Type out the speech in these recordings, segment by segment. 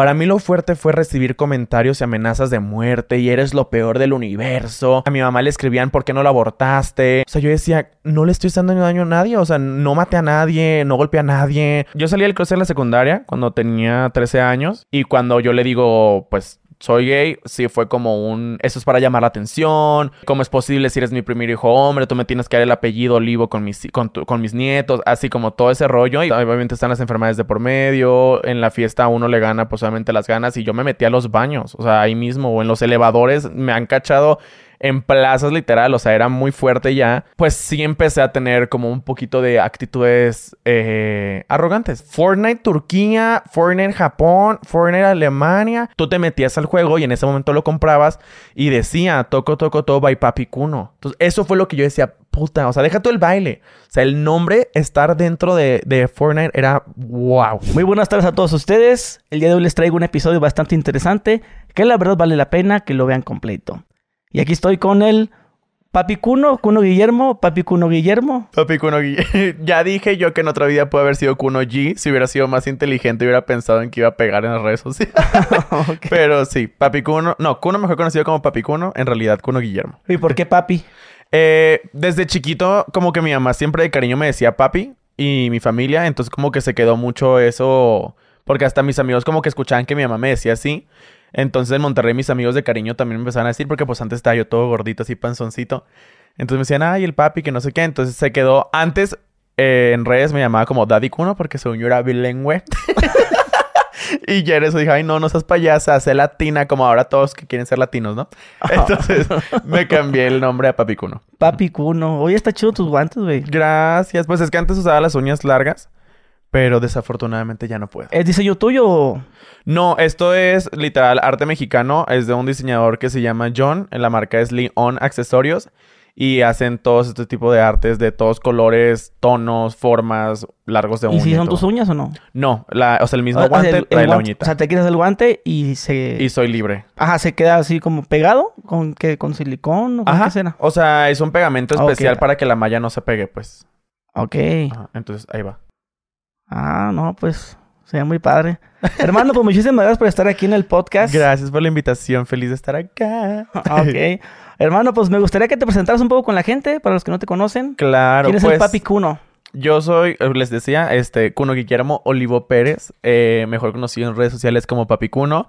Para mí lo fuerte fue recibir comentarios y amenazas de muerte y eres lo peor del universo. A mi mamá le escribían ¿por qué no la abortaste? O sea, yo decía, no le estoy haciendo daño a nadie, o sea, no maté a nadie, no golpeé a nadie. Yo salí del cruce en la secundaria cuando tenía 13 años y cuando yo le digo, pues soy gay, sí fue como un, eso es para llamar la atención, ¿cómo es posible si eres mi primer hijo hombre? Tú me tienes que dar el apellido Olivo con mis, con, con mis nietos, así como todo ese rollo. Y obviamente están las enfermedades de por medio, en la fiesta uno le gana pues obviamente las ganas y yo me metí a los baños, o sea, ahí mismo o en los elevadores me han cachado en plazas literal, o sea, era muy fuerte ya, pues sí empecé a tener como un poquito de actitudes eh, arrogantes. Fortnite Turquía, Fortnite Japón, Fortnite Alemania, tú te metías al juego y en ese momento lo comprabas y decía, toco, toco, todo by Papi Kuno. Entonces, eso fue lo que yo decía, puta, o sea, deja todo el baile. O sea, el nombre, estar dentro de, de, Fortnite era wow. Muy buenas tardes a todos ustedes. El día de hoy les traigo un episodio bastante interesante que la verdad vale la pena que lo vean completo. Y aquí estoy con el Papi Cuno, Cuno Guillermo, Papi Cuno Guillermo. Papi Cuno Guillermo. ya dije yo que en otra vida puede haber sido Cuno G. Si hubiera sido más inteligente, hubiera pensado en que iba a pegar en las redes sociales. Pero sí, Papi Cuno. No, Cuno mejor conocido como Papi Cuno. En realidad, Cuno Guillermo. ¿Y por qué Papi? Eh, desde chiquito, como que mi mamá siempre de cariño me decía Papi. Y mi familia. Entonces, como que se quedó mucho eso. Porque hasta mis amigos, como que escuchaban que mi mamá me decía así. Entonces en Monterrey mis amigos de cariño también me empezaron a decir, porque pues antes estaba yo todo gordito, así panzoncito. Entonces me decían, ay, el papi, que no sé qué. Entonces se quedó. Antes eh, en redes me llamaba como Daddy Kuno, porque según yo era bilingüe. y ya eso dije, ay, no, no seas payasa, sé latina, como ahora todos que quieren ser latinos, ¿no? Entonces me cambié el nombre a Papi Kuno. Papi Kuno. Oye, está chido tus guantes, güey. Gracias. Pues es que antes usaba las uñas largas. Pero desafortunadamente ya no puedo. ¿Es diseño tuyo o...? No, esto es literal arte mexicano. Es de un diseñador que se llama John. La marca es Leon Accesorios. Y hacen todos este tipo de artes de todos colores, tonos, formas, largos de uña. ¿Y si son tus uñas o no? No, la, o sea, el mismo guante trae la uñita. O sea, te quitas el guante y se... Y soy libre. Ajá, se queda así como pegado con, ¿qué? con silicón o con Ajá. qué será? O sea, es un pegamento especial para que la malla no se pegue, pues. Ok. Ajá, entonces, ahí va. Ah, no, pues sería muy padre. Hermano, pues muchísimas gracias por estar aquí en el podcast. Gracias por la invitación. Feliz de estar acá. ok. Hermano, pues me gustaría que te presentaras un poco con la gente, para los que no te conocen. Claro. ¿Quién es pues, el Papi Cuno? Yo soy, eh, les decía, este, Cuno Guillermo Olivo Pérez, eh, mejor conocido en redes sociales como Papi Cuno.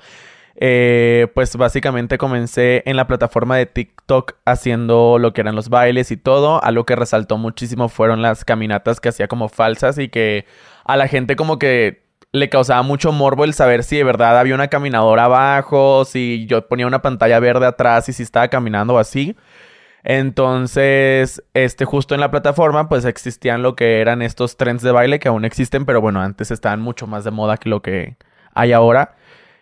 Eh, pues básicamente comencé en la plataforma de TikTok haciendo lo que eran los bailes y todo. Algo que resaltó muchísimo fueron las caminatas que hacía como falsas y que a la gente como que le causaba mucho morbo el saber si de verdad había una caminadora abajo, si yo ponía una pantalla verde atrás y si estaba caminando así. Entonces, este, justo en la plataforma, pues existían lo que eran estos trends de baile que aún existen, pero bueno, antes estaban mucho más de moda que lo que hay ahora.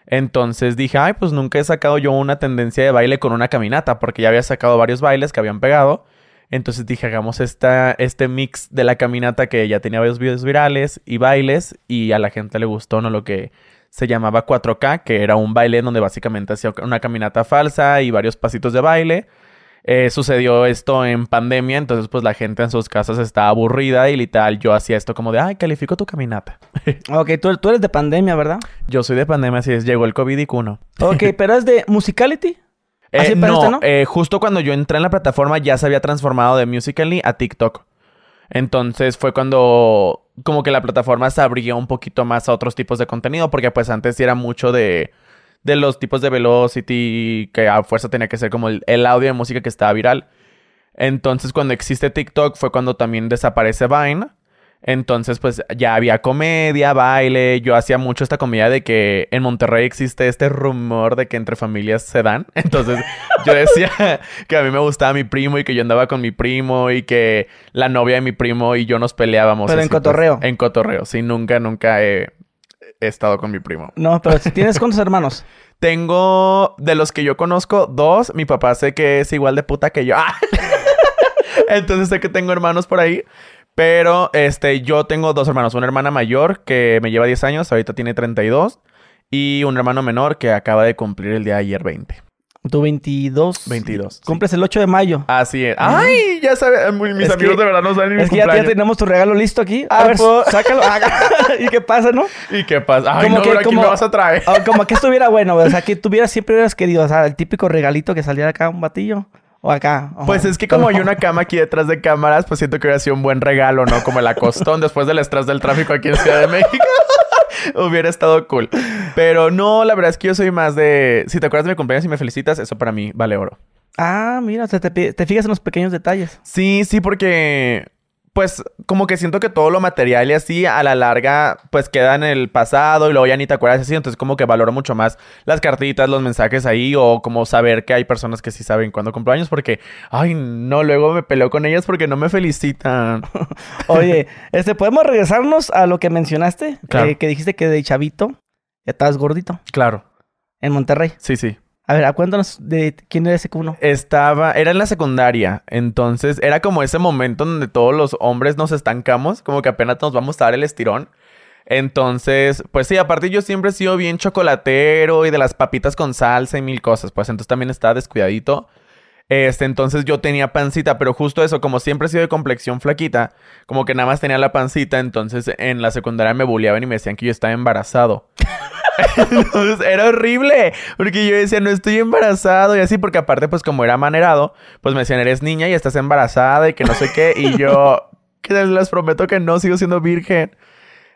Entonces dije, ay, pues nunca he sacado yo una tendencia de baile con una caminata, porque ya había sacado varios bailes que habían pegado. Entonces dije, hagamos esta, este mix de la caminata que ya tenía varios videos virales y bailes, y a la gente le gustó, ¿no? Lo que se llamaba 4K, que era un baile donde básicamente hacía una caminata falsa y varios pasitos de baile. Eh, sucedió esto en pandemia, entonces pues la gente en sus casas estaba aburrida y literal yo hacía esto como de, ay, califico tu caminata. ok, tú, tú, eres de pandemia, ¿verdad? Yo soy de pandemia, así es, llegó el COVID y cuno. Ok, pero es de Musicality. Eh, no, ¿no? Eh, justo cuando yo entré en la plataforma ya se había transformado de Musically a TikTok. Entonces fue cuando como que la plataforma se abrió un poquito más a otros tipos de contenido, porque pues antes era mucho de de los tipos de velocity que a fuerza tenía que ser como el, el, audio de música que estaba viral. Entonces, cuando existe TikTok fue cuando también desaparece Vine. Entonces, pues ya había comedia, baile. Yo hacía mucho esta comedia de que en Monterrey existe este rumor de que entre familias se dan. Entonces, yo decía que a mí me gustaba mi primo y que yo andaba con mi primo y que la novia de mi primo y yo nos peleábamos. Pero así, en cotorreo. Pues, en cotorreo, sí, nunca, nunca he he estado con mi primo. No, pero si tienes cuántos hermanos. Tengo, de los que yo conozco, dos. Mi papá sé que es igual de puta que yo. Entonces sé que tengo hermanos por ahí. Pero este, yo tengo dos hermanos. Una hermana mayor que me lleva 10 años, ahorita tiene 32. Y un hermano menor que acaba de cumplir el día de ayer 20. Tu 22. 22, sí. Cumples el 8 de mayo. Así es. ¡Ay! Ya sabes, mis Es amigos que- de verdad no saben ni Es que ya, ya tenemos tu regalo listo aquí. A Ah, ver, pues. sácalo. ¿Y qué pasa, no? ¿Y qué pasa? Ay, Como no, que- aquí como- me vas a traer. Ah, Como que estuviera bueno. O sea, que tuviera siempre hubieras querido. O sea, el típico regalito que saliera acá un batillo. O acá. Ajá. Pues es que como hay una cama aquí detrás de cámaras, pues siento que hubiera sido un buen regalo, ¿no? Como el acostón después del estrés del tráfico aquí en Ciudad de México. hubiera estado cool. Pero no, la verdad es que yo soy más de... Si te acuerdas de mi cumpleaños y me felicitas, eso para mí vale oro. Ah, mira, o sea, te, te fijas en los pequeños detalles. Sí, sí, porque... Pues como que siento que todo lo material y así a la larga pues queda en el pasado y luego ya ni te acuerdas así, entonces como que valoro mucho más las cartitas, los mensajes ahí o como saber que hay personas que sí saben cuándo cumplo años porque, ay no, luego me peleo con ellas porque no me felicitan. Oye, este, ¿podemos regresarnos a lo que mencionaste? Claro. Eh, que dijiste que de chavito estabas gordito Claro, en Monterrey. sí, sí. A ver, cuéntanos de quién era ese cuno. Estaba, era en la secundaria, entonces era como ese momento donde todos los hombres nos estancamos, como que apenas nos vamos a dar el estirón. Entonces, pues sí, aparte yo siempre he sido bien chocolatero y de las papitas con salsa y mil cosas, pues entonces también estaba descuidadito. Este, entonces yo tenía pancita, pero justo eso, como siempre he sido de complexión flaquita, como que nada más tenía la pancita, entonces en la secundaria me bulleaban y me decían que yo estaba embarazado. Entonces era horrible, porque yo decía, no estoy embarazado y así, porque aparte, pues como era manerado, pues me decían, eres niña y estás embarazada y que no sé qué, y yo, que les prometo que no, sigo siendo virgen.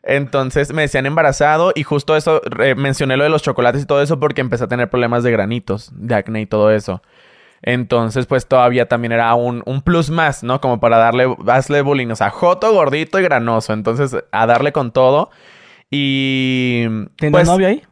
Entonces me decían embarazado y justo eso, eh, mencioné lo de los chocolates y todo eso porque empecé a tener problemas de granitos, de acné y todo eso. Entonces, pues todavía también era un, un plus más, ¿no? Como para darle, hazle bullying, o sea, joto, gordito y granoso. Entonces, a darle con todo. Y... ¿Tenías pues, novio ahí?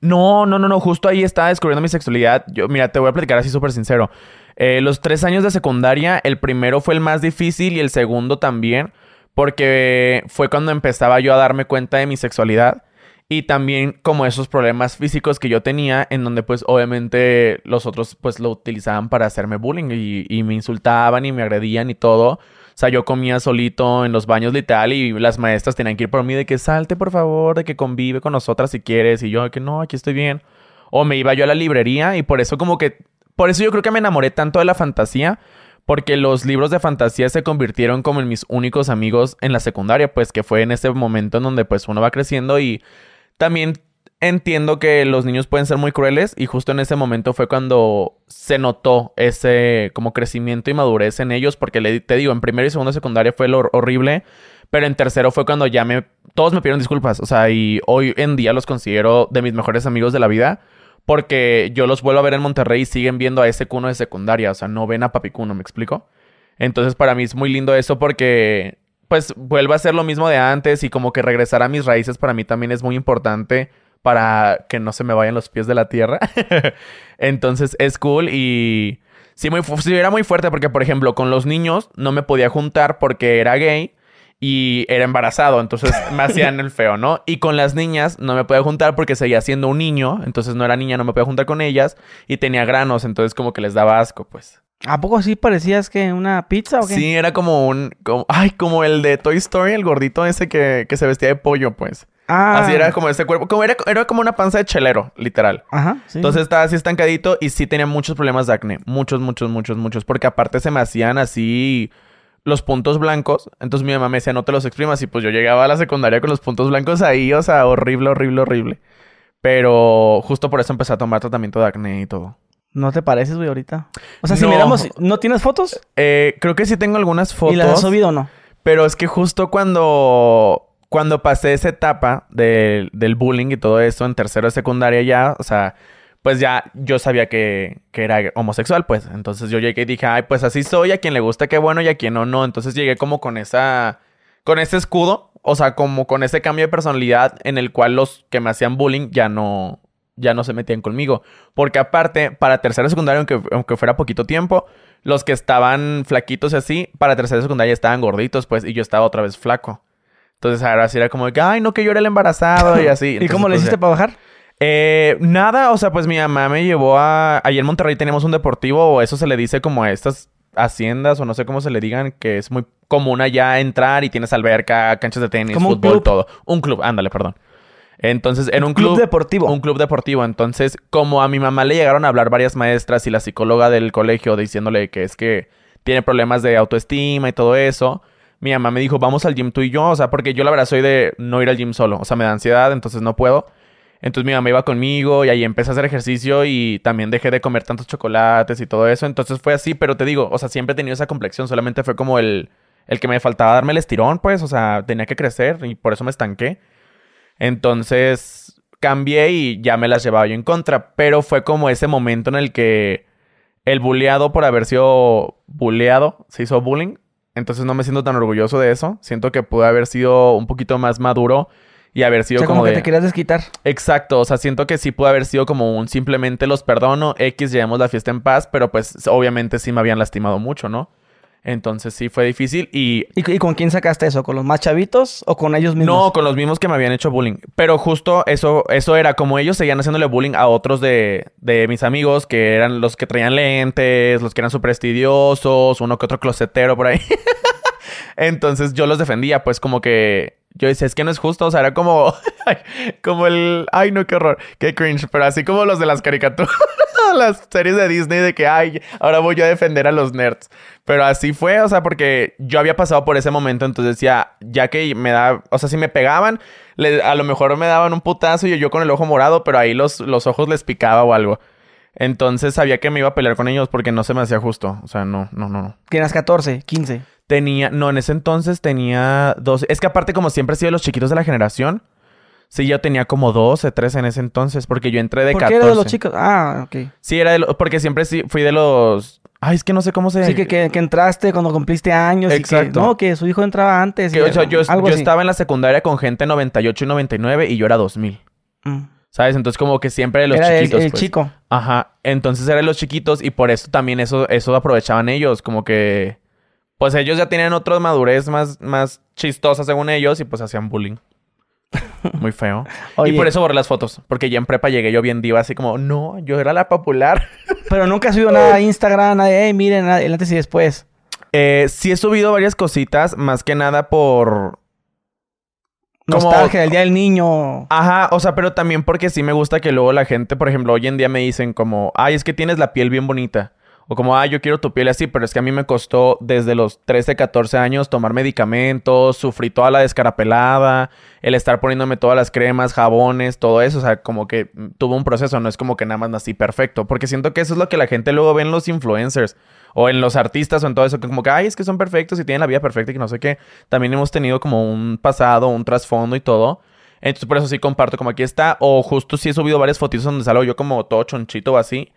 no, no, no, no. Justo ahí estaba descubriendo mi sexualidad. Yo, mira, te voy a platicar así súper sincero. Eh, los tres años de secundaria, el primero fue el más difícil y el segundo también. Porque fue cuando empezaba yo a darme cuenta de mi sexualidad. Y también como esos problemas físicos que yo tenía, en donde pues obviamente los otros pues lo utilizaban para hacerme bullying y, y me insultaban y me agredían y todo. Sea, yo comía solito en los baños literal y las maestras tenían que ir por mí de que salte por favor, de que convive con nosotras si quieres. Y yo que no, aquí estoy bien. O me iba yo a la librería y por eso como que... Por eso yo creo que me enamoré tanto de la fantasía. Porque los libros de fantasía se convirtieron como en mis únicos amigos en la secundaria. Pues que fue en ese momento en donde pues uno va creciendo y... También entiendo que los niños pueden ser muy crueles y justo en ese momento fue cuando se notó ese como crecimiento y madurez en ellos porque le, te digo, en primero y segundo de secundaria fue lo horrible, pero en tercero fue cuando ya me todos me pidieron disculpas, o sea, y hoy en día los considero de mis mejores amigos de la vida porque yo los vuelvo a ver en Monterrey y siguen viendo a ese cuno de secundaria, o sea, no ven a Papi Cuno, ¿me explico? Entonces para mí es muy lindo eso porque pues vuelve a ser lo mismo de antes y como que regresar a mis raíces para mí también es muy importante para que no se me vayan los pies de la tierra. Entonces es cool y sí, muy, sí, era muy fuerte porque, por ejemplo, con los niños no me podía juntar porque era gay y era embarazado, entonces me hacían el feo, ¿no? Y con las niñas no me podía juntar porque seguía siendo un niño, entonces no era niña, no me podía juntar con ellas y tenía granos, entonces como que les daba asco, pues. ¿A poco así parecías que una pizza o qué? Sí, era como un, como, ay, como el de Toy Story, el gordito ese que, que se vestía de pollo, pues. Ah. Así era como ese cuerpo, como era, era como una panza de chelero, literal. Ajá, sí. Entonces estaba así estancadito y sí tenía muchos problemas de acné. Muchos, muchos, muchos, muchos. Porque aparte se me hacían así los puntos blancos. Entonces mi mamá me decía, no te los exprimas. Y pues yo llegaba a la secundaria con los puntos blancos ahí. O sea, horrible, horrible, horrible. Pero justo por eso empecé a tomar tratamiento de acné y todo. No te pareces, güey, ahorita. O sea, si No. miramos, ¿no tienes fotos? Eh, creo que sí tengo algunas fotos. ¿Y las has subido o no? Pero es que justo cuando, cuando pasé esa etapa del- del bullying y todo eso en tercero de secundaria ya, o sea, pues ya yo sabía que, que era homosexual, pues. Entonces yo llegué y dije, ay, pues así soy, a quien le gusta qué bueno y a quien no, no. Entonces llegué como con esa, con ese escudo, o sea, como con ese cambio de personalidad en el cual los que me hacían bullying ya no, ya no se metían conmigo. Porque aparte, para tercero de secundaria, aunque, aunque fuera poquito tiempo, los que estaban flaquitos y así, para tercero de secundaria estaban gorditos, pues, y yo estaba otra vez flaco. Entonces ahora sí era como que, ay, no, que yo era el embarazado y así. ¿Y cómo le pues, hiciste para bajar? Eh, nada, o sea, pues mi mamá me llevó a... Allí en Monterrey tenemos un deportivo, o eso se le dice como a estas haciendas, o no sé cómo se le digan, que es muy común allá entrar y tienes alberca, canchas de tenis, Como fútbol, todo. Un club, ándale, perdón. Entonces, en un Club club, deportivo. Un club deportivo. Entonces, como a mi mamá le llegaron a hablar varias maestras y la psicóloga del colegio diciéndole que es que tiene problemas de autoestima y todo eso, mi mamá me dijo, vamos al gym tú y yo. O sea, porque yo la verdad soy de no ir al gym solo. O sea, me da ansiedad, entonces no puedo. Entonces mi mamá iba conmigo y ahí empecé a hacer ejercicio y también dejé de comer tantos chocolates y todo eso. Entonces fue así, pero te digo, o sea, siempre he tenido esa complexión. Solamente fue como el, el que me faltaba darme el estirón, pues. O sea, tenía que crecer y por eso me estanqué. Entonces cambié y ya me las llevaba yo en contra. Pero fue como ese momento en el que el bulleado por haber sido bulleado se hizo bullying. Entonces no me siento tan orgulloso de eso. Siento que pude haber sido un poquito más maduro y haber sido O sea, como, como que de... te querías desquitar. Exacto, o sea, siento que sí pudo haber sido como un simplemente los perdono, X, llevamos la fiesta en paz, pero pues obviamente sí me habían lastimado mucho, ¿no? Entonces sí fue difícil y ¿Y, y con quién sacaste eso? ¿Con los más chavitos o con ellos mismos? no con los mismos que me habían hecho bullying. Pero justo eso, eso era como ellos seguían haciéndole bullying a otros de, de mis amigos que eran los que traían lentes, los que eran súper estudiosos, uno que otro closetero por ahí. Entonces yo los defendía, pues como que yo decía, es que no es justo, o sea, era como, como el, ay no, qué horror, qué cringe, pero así como los de las caricaturas, las series de Disney de que, ay, ahora voy yo a defender a los nerds. Pero así fue, o sea, porque yo había pasado por ese momento, entonces decía, ya que me da, o sea, si me pegaban, a lo mejor me daban un putazo y yo con el ojo morado, pero ahí los, los ojos les picaba o algo. Entonces sabía que me iba a pelear con ellos porque no se me hacía justo. O sea, no, no, no, no. Tienes 14, 15. Tenía, no, en ese entonces tenía 12. Es que aparte, como siempre he sido de los chiquitos de la generación, sí, yo tenía como 12, 13 en ese entonces, porque yo entré de ¿Por 14. qué eres de los chicos? Ah, ok. Sí, era de los, porque siempre sí fui de los. Ay, es que no sé cómo se. Sí, que, que, que entraste cuando cumpliste años. Y Exacto. que, no, que su hijo entraba antes. que, y o sea, yo, algo yo así. estaba en la secundaria con gente 98 y 99 y yo era 2000. Mm. ¿Sabes? Entonces, como que siempre de los Era el- chiquitos. el, pues. chico. Ajá. Entonces eran los chiquitos y por eso también eso, eso aprovechaban ellos. Como que. Pues ellos ya tenían otra madurez más, más chistosa según ellos y pues hacían bullying. Muy feo. Oye, Y por eso borré las fotos. Porque ya en prepa llegué yo bien diva, así como, no, yo era la popular. Pero nunca has subido nada a Instagram, nada de, hey, miren, el antes y después. Eh, sí he subido varias cositas, más que nada por. Como- Nostalgia del Día del Niño. Ajá, o sea, pero también porque sí me gusta que luego la gente, por ejemplo, hoy en día me dicen como, ay, es que tienes la piel bien bonita. O como, ay, yo quiero tu piel así, pero es que a mí me costó desde los 13, 14 años tomar medicamentos, sufrí toda la descarapelada, el estar poniéndome todas las cremas, jabones, todo eso. O sea, como que mm, tuvo un proceso, no es como que nada más nací perfecto. Porque siento que eso es lo que la gente luego ve en los influencers o en los artistas o en todo eso, que como que, ay, es que son perfectos y tienen la vida perfecta y que no sé qué. También hemos tenido como un pasado, un trasfondo y todo. Entonces por eso sí comparto como aquí está. O justo sí he subido varias fotitos donde salgo yo como todo chonchito o así.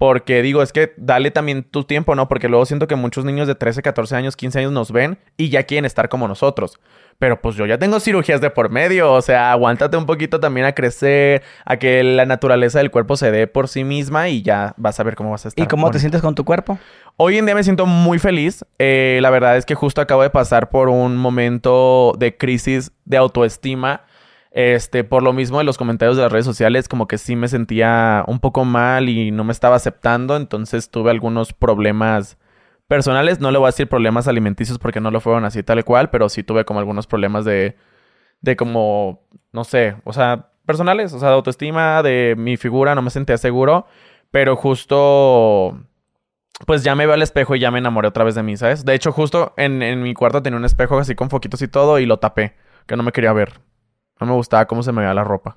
Porque digo, es que dale también tu tiempo, ¿no? Porque luego siento que muchos niños de 13, 14 años, 15 años nos ven y ya quieren estar como nosotros. Pero pues yo ya tengo cirugías de por medio. O sea, aguántate un poquito también a crecer, a que la naturaleza del cuerpo se dé por sí misma y ya vas a ver cómo vas a estar. ¿Y cómo te sientes con tu cuerpo? Hoy en día me siento muy feliz. Eh, la verdad es que justo acabo de pasar por un momento de crisis de autoestima. Este, por lo mismo de los comentarios de las redes sociales, como que sí me sentía un poco mal y no me estaba aceptando. Entonces tuve algunos problemas personales. No le voy a decir problemas alimenticios porque no lo fueron así tal cual, pero sí tuve como algunos problemas de, de como, no sé, o sea, personales, o sea, de autoestima, de mi figura, no me sentía seguro. Pero justo pues ya me veo al espejo y ya me enamoré otra vez de mí, ¿sabes? De hecho, justo en, en mi cuarto tenía un espejo así con foquitos y todo y lo tapé, que no me quería ver. No me gustaba cómo se me veía la ropa.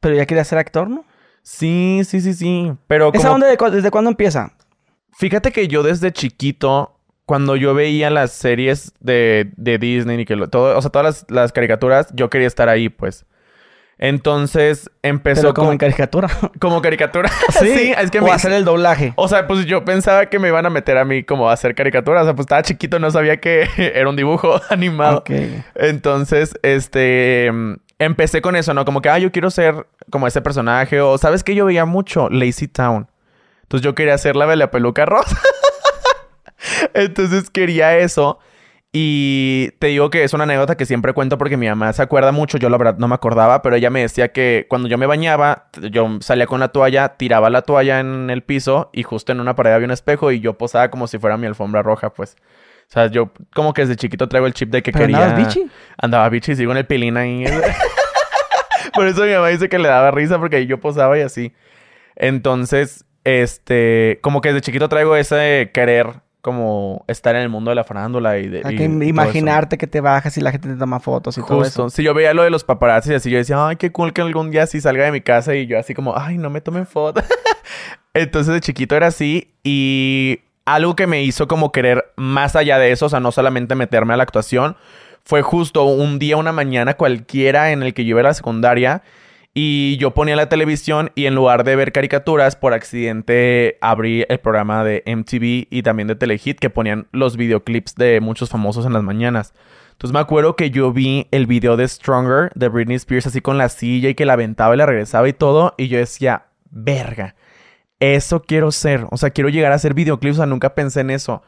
Pero ya querías ser actor, ¿no? Sí, sí, sí, sí. Pero ¿Esa como... onda de cu- desde cuándo empieza? Fíjate que yo desde chiquito, cuando yo veía las series de, de Disney y que lo- todo, o sea, todas las, las caricaturas, yo quería estar ahí, pues. Entonces empezó Pero como en caricatura. como caricatura. sí, es que o me, hacer el doblaje. O sea, pues yo pensaba que me iban a meter a mí como a hacer caricaturas. O sea, pues estaba chiquito, no sabía que era un dibujo animado. Ok. Entonces, este... Empecé con eso, ¿no? Como que, ah, yo quiero ser como ese personaje. O, ¿sabes qué? Yo veía mucho Lazy Town. Entonces yo quería hacer la de la peluca rosa. Entonces quería eso. Y te digo que es una anécdota que siempre cuento porque mi mamá se acuerda mucho. Yo la verdad no me acordaba, pero ella me decía que cuando yo me bañaba, yo salía con la toalla, tiraba la toalla en el piso y justo en una pared había un espejo y yo posaba como si fuera mi alfombra roja, pues. O sea, yo como que desde chiquito traigo el chip de que ¿Pero quería... andabas bichi? Andaba bichi y sigo en el pilín ahí. Por eso mi mamá dice que le daba risa porque yo posaba y así. Entonces, este, como que desde chiquito traigo ese querer como estar en el mundo de la farándula y de... Y que imaginarte que te bajas y la gente te toma fotos y eso. todo Justo. eso. Si yo veía lo de los paparazzi y así, yo decía, ay, qué cool que algún día así salga de mi casa y yo así como, ay, no me tomen fotos. Entonces de chiquito era así y algo que me hizo como querer más allá de eso, o sea, no solamente meterme a la actuación, fue justo un día, una mañana cualquiera en el que yo iba a la secundaria y yo ponía la televisión y en lugar de ver caricaturas, por accidente abrí el programa de MTV y también de Telehit que ponían los videoclips de muchos famosos en las mañanas. Entonces me acuerdo que yo vi el video de Stronger de Britney Spears así con la silla y que la aventaba y la regresaba y todo y yo decía, verga, eso quiero ser, o sea, quiero llegar a hacer videoclips, o sea, nunca pensé en eso.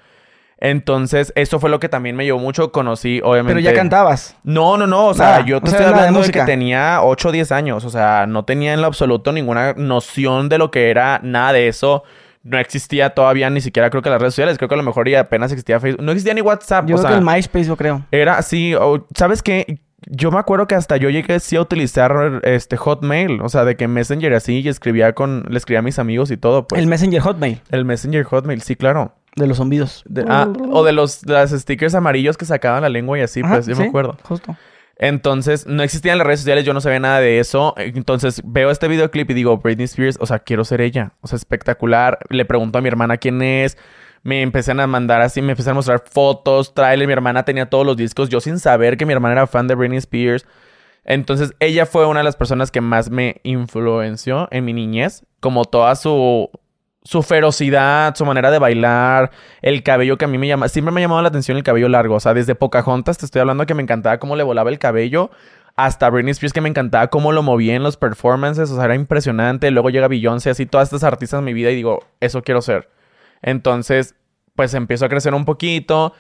Entonces, eso fue lo que también me llevó mucho. Conocí, obviamente. Pero ya cantabas. No, no, no. O sea, Nada, yo o te sea, estoy nada de hablando de, que tenía 8 o 10 años. O sea, no tenía en lo absoluto ninguna noción de lo que era nada de eso. No existía todavía ni siquiera, creo que las redes sociales. Creo que a lo mejor ya apenas existía Facebook. No existía ni WhatsApp. Yo o creo sea, que el MySpace, yo creo. era así. o- ¿Sabes qué? Yo me acuerdo que hasta yo llegué sí a utilizar este Hotmail. O sea, de que Messenger así y escribía con... Le escribía a mis amigos y todo, pues. el El, Messenger Hotmail Messenger Hotmail, sí, claro. de los zumbidos. De- ah, o de los de las stickers amarillos que sacaban la lengua y así, Ajá, pues yo me sí, acuerdo. Justo. Entonces, no existían las redes sociales, yo no sabía nada de eso. Entonces, veo este videoclip y digo, Britney Spears, o sea, quiero ser ella. O sea, espectacular. Le pregunto a mi hermana quién es. Me empezaron a mandar así, me empezaron a mostrar fotos, trailer. Mi hermana tenía todos los discos, yo sin saber que mi hermana era fan de Britney Spears. Entonces, ella fue una de las personas que más me influenció en mi niñez. Como toda su, su ferocidad, su manera de bailar, el cabello que a mí me llama. Siempre me ha llamado la atención el cabello largo. O sea, desde Pocahontas te estoy hablando que me encantaba cómo le volaba el cabello. Hasta Britney Spears que me encantaba cómo lo movía en los performances. O sea, era impresionante. Luego llega Beyoncé, así todas estas artistas en mi vida y digo, eso quiero ser. Entonces, pues empiezo a crecer un poquito.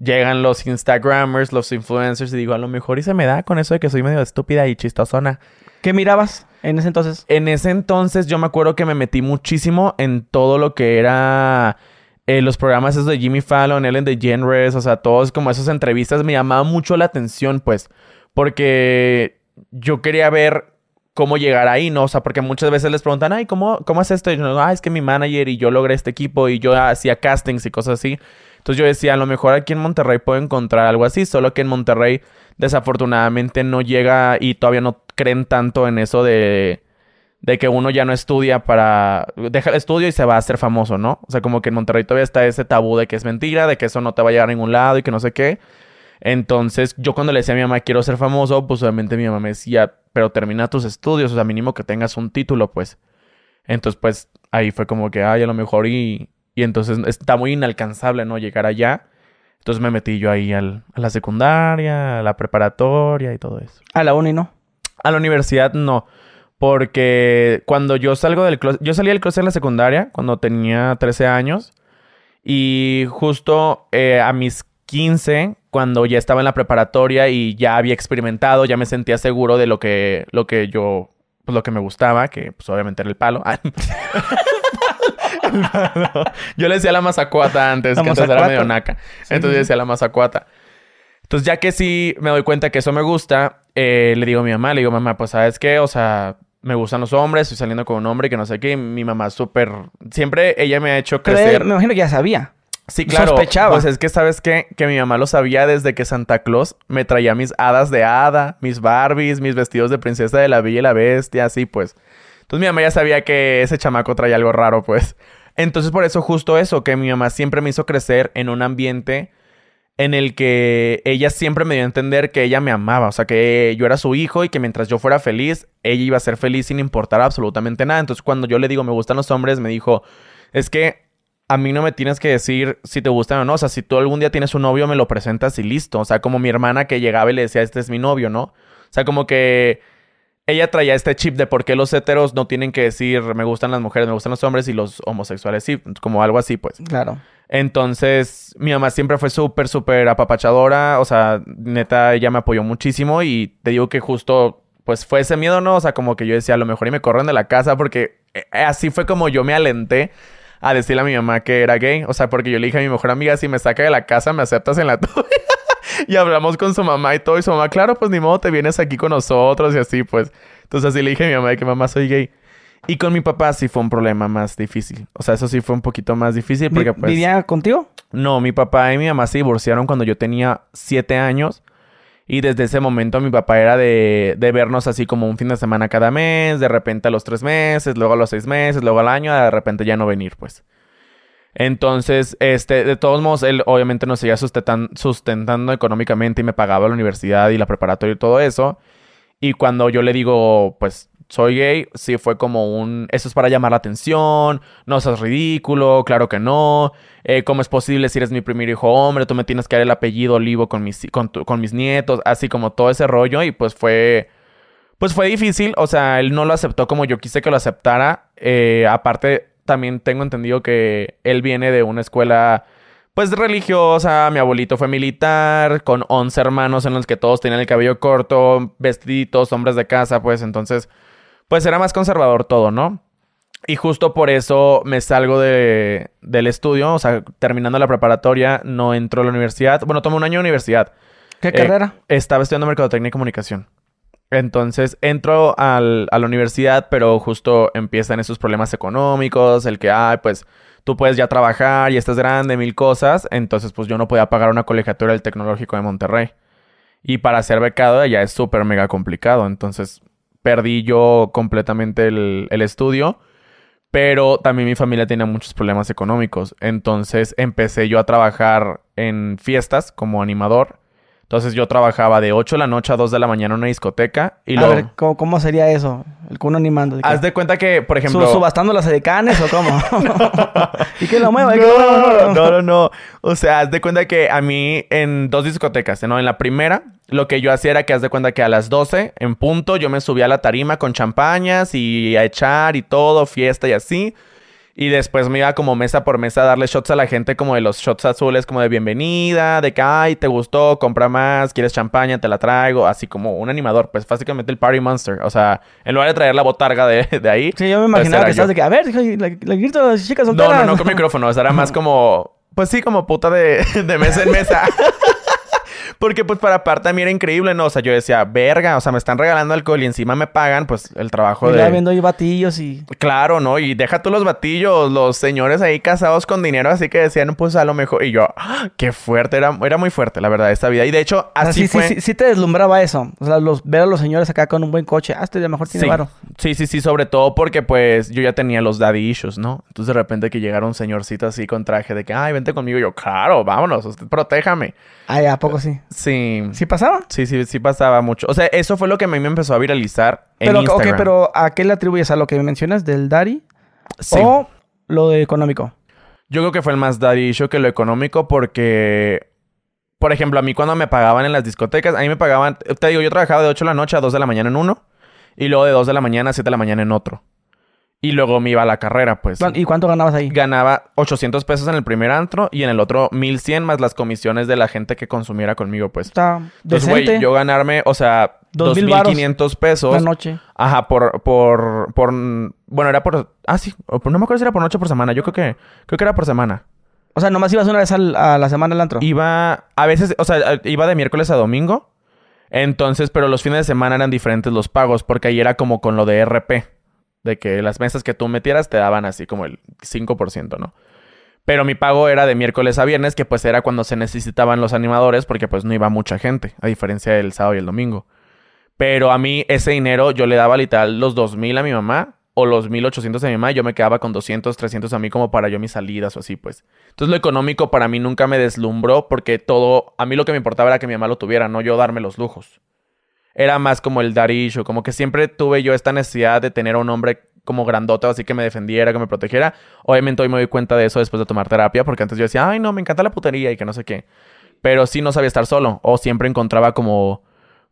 Llegan los Instagramers, los influencers y digo, a lo mejor y se me da con eso de que soy medio estúpida y chistosona. ¿Qué mirabas en ese entonces? En ese entonces yo me acuerdo que me metí muchísimo en todo lo que era eh, los programas esos de Jimmy Fallon, Ellen DeGeneres, o sea, todos como esas entrevistas me llamaba mucho la atención, pues, porque yo quería ver cómo llegar ahí, ¿no? O sea, porque muchas veces les preguntan, ay, ¿cómo, cómo es esto? Y yo, ah, es que mi manager y yo logré este equipo y yo hacía castings y cosas así. Entonces yo decía, a lo mejor aquí en Monterrey puedo encontrar algo así, solo que en Monterrey desafortunadamente no llega y todavía no creen tanto en eso de, de que uno ya no estudia para... Deja el estudio y se va a hacer famoso, ¿no? O sea, como que en Monterrey todavía está ese tabú de que es mentira, de que eso no te va a llegar a ningún lado y que no sé qué. Entonces, yo cuando le decía a mi mamá, quiero ser famoso, pues obviamente mi mamá me decía, pero termina tus estudios, o sea, mínimo que tengas un título, pues. Entonces, pues, ahí fue como que, ay, a lo mejor y... Y entonces está muy inalcanzable, ¿no? Llegar allá. Entonces me metí yo ahí al- a la secundaria, a la preparatoria y todo eso. A la uni, ¿no? A la universidad no. Porque cuando yo salgo del closet, yo salí del closet en la secundaria cuando tenía 13 años. Y justo eh, a mis 15, cuando ya estaba en la preparatoria y ya había experimentado, ya me sentía seguro de lo que, lo que yo, pues lo que me gustaba, que pues obviamente era el palo. El palo. Yo le decía la mazacuata antes, La que antes era medio naca. Entonces yo decía la mazacuata. Entonces, ya que sí me doy cuenta que eso me gusta, eh, le digo a mi mamá, le digo, mamá, pues, ¿sabes qué? O sea, me gustan los hombres, estoy saliendo con un hombre que no sé qué. y mi mamá súper... Siempre ella me ha hecho crecer. me imagino que ya sabía. Sí, claro. sospechaba. Pues es que, ¿sabes qué? Que mi mamá lo sabía desde que Santa Claus me traía mis hadas de hada, mis Barbies, mis vestidos de princesa de la Bella y la Bestia, así pues. Entonces mi mamá ya sabía que ese chamaco traía algo raro, pues. Entonces por eso justo eso, que mi mamá siempre me hizo crecer en un ambiente en el que ella siempre me dio a entender que ella me amaba, o sea, que yo era su hijo y que mientras yo fuera feliz, ella iba a ser feliz sin importar absolutamente nada. Entonces cuando yo le digo me gustan los hombres, me dijo, es que a mí no me tienes que decir si te gustan o no. O sea, si tú algún día tienes un novio, me lo presentas y listo. O sea, como mi hermana que llegaba y le decía, este es mi novio, ¿no? O sea, como que ella traía este chip de por qué los heteros no tienen que decir, me gustan las mujeres, me gustan los hombres y los homosexuales sí. Como algo así, pues. Claro. Entonces, mi mamá siempre fue súper, súper apapachadora. O sea, neta, ella me apoyó muchísimo y te digo que justo, pues fue ese miedo, ¿no? O sea, como que yo decía, a lo mejor y me corren de la casa porque eh, así fue como yo me alenté a decirle a mi mamá que era gay. O sea, porque yo le dije a mi mejor amiga, si me saca de la casa, me aceptas en la tuya. y hablamos con su mamá y todo. Y su mamá, claro, pues ni modo, te vienes aquí con nosotros y así, pues. Entonces así le dije a mi mamá de que mamá soy gay. Y con mi papá sí fue un problema más difícil. O sea, eso sí fue un poquito más difícil porque pues... ¿Vivía contigo? No, mi papá y mi mamá se divorciaron cuando yo tenía siete años. Y desde ese momento mi papá era de, de vernos así como un fin de semana cada mes, de repente a los tres meses, luego a los seis meses, luego al año, de repente ya no venir, pues. Entonces, este, de todos modos, él obviamente nos seguía sustentan- sustentando económicamente y me pagaba la universidad y la preparatoria y todo eso. Y cuando yo le digo, pues, soy gay, sí fue como un, eso es para llamar la atención, no seas ridículo, claro que no, eh, ¿cómo es posible si eres mi primer hijo hombre? Tú me tienes que dar el apellido Olivo con mis, con, mis nietos, así como todo ese rollo y pues fue, pues fue difícil, o sea, él no lo aceptó como yo quise que lo aceptara, eh, aparte también tengo entendido que él viene de una escuela pues religiosa, mi abuelito fue militar, con 11 hermanos en los que todos tenían el cabello corto, vestiditos, hombres de casa, pues entonces, pues era más conservador todo, ¿no? Y justo por eso me salgo de, del estudio, o sea, terminando la preparatoria, no entro a la universidad. Bueno, tomé un año de universidad. ¿Qué Eh, carrera? Estaba estudiando Mercadotecnia y Comunicación. Entonces entro al- a la universidad, pero justo empiezan esos problemas económicos, el que, ay, pues tú puedes ya trabajar y estás grande, mil cosas. Entonces, pues yo no podía pagar una colegiatura del Tecnológico de Monterrey. Y para ser becado ya es súper mega complicado. Entonces, perdí yo completamente el, el estudio. Pero también mi familia tenía muchos problemas económicos. Entonces empecé yo a trabajar en fiestas como animador. Entonces yo trabajaba de 8 de la noche a 2 de la mañana en una discoteca. Y a luego... ver, ¿cómo, cómo sería eso? El cuno animando. Haz de cuenta que, por ejemplo... ¿Subastando las edecanes o cómo? y que lo mueva, y que lo mueva. No, no, no, no. O sea, haz de cuenta que a mí en dos discotecas, ¿no? En la primera, lo que yo hacía era que haz de cuenta que a las 12, en punto, yo me subía a la tarima con champañas y a echar y todo, fiesta y así. Y después me iba como mesa por mesa a darle shots a la gente como de los shots azules, como de bienvenida, de que, ay, te gustó, compra más, quieres champaña, te la traigo, así como un animador, pues básicamente el Party Monster. O sea, en lugar de traer la botarga de, de ahí. Sí, yo me pues imaginaba era que estás de que, a ver, le grito a las chicas No, solteras. no, no con micrófono. O sea, era más como... Pues sí, como puta de, de mesa en mesa. Porque pues para aparte a mí era increíble, ¿no? O sea, yo decía, verga, o sea, me están regalando alcohol y encima me pagan, pues, el trabajo Y ya de... viendo ahí batillos y... Claro, ¿no? Y deja tú los batillos, los señores ahí casados con dinero, así que decían, pues a lo mejor... Y yo, ¡ah! qué fuerte, era, era muy fuerte, la verdad, esta vida. Y de hecho, O sea, así sí, sí, fue... sí, sí te deslumbraba eso. O sea, los, ver a los señores acá con un buen coche. Ah, este a lo mejor tiene Sí. varo. Sí, sí, sí, sobre todo porque pues yo ya tenía los daddy issues, ¿no? Entonces de repente que llegara un señorcito así con traje de que, ay, vente conmigo, yo, claro, vámonos, usted protéjame. Ah, ¿a poco sí? Sí. ¿Sí pasaba? Sí, sí, sí pasaba mucho. O sea, eso fue lo que a mí me empezó a viralizar en Pero, ok, Instagram. pero ¿a qué le atribuyes? ¿A lo que mencionas del? Sí. ¿O lo de económico? Yo creo que fue el más daddy issue que lo económico porque... Por ejemplo, a mí cuando me pagaban en las discotecas, a mí me pagaban... Te digo, yo trabajaba de 8 de la noche a 2 de la mañana en uno. Y luego de 2 de la mañana a 7 de la mañana en otro. Y luego me iba a la carrera, pues. ¿Y cuánto ganabas ahí? Ganaba 800 pesos en el primer antro y en el otro 1100 más las comisiones de la gente que consumiera conmigo, pues. Está Entonces, güey, yo ganarme, o sea, Dos mil varos 2500 pesos. la noche. Ajá, por, por, por, bueno, era por, ah, sí, no me acuerdo si era por noche o por semana, yo creo que, creo que era por semana. O sea, nomás ibas una vez al- a la semana al antro. Iba, a veces, o sea, iba de miércoles a domingo, entonces, pero los fines de semana eran diferentes los pagos, porque ahí era como con lo de RP, de que las mesas que tú metieras te daban así como el 5%, ¿no? Pero mi pago era de miércoles a viernes, que pues era cuando se necesitaban los animadores, porque pues no iba mucha gente, a diferencia del sábado y el domingo. Pero a mí ese dinero yo le daba literal los 2000 a mi mamá o los 1800 a mi mamá y yo me quedaba con 200, 300 a mí como para yo mis salidas o así pues. Entonces lo económico para mí nunca me deslumbró porque todo, a mí lo que me importaba era que mi mamá lo tuviera, no yo darme los lujos. Era más como el dar issue, como que siempre tuve yo esta necesidad de tener a un hombre como grandote, así que me defendiera, que me protegiera. Obviamente hoy me doy cuenta de eso después de tomar terapia, porque antes yo decía, ay no, me encanta la putería y que no sé qué. Pero sí no sabía estar solo, o siempre encontraba como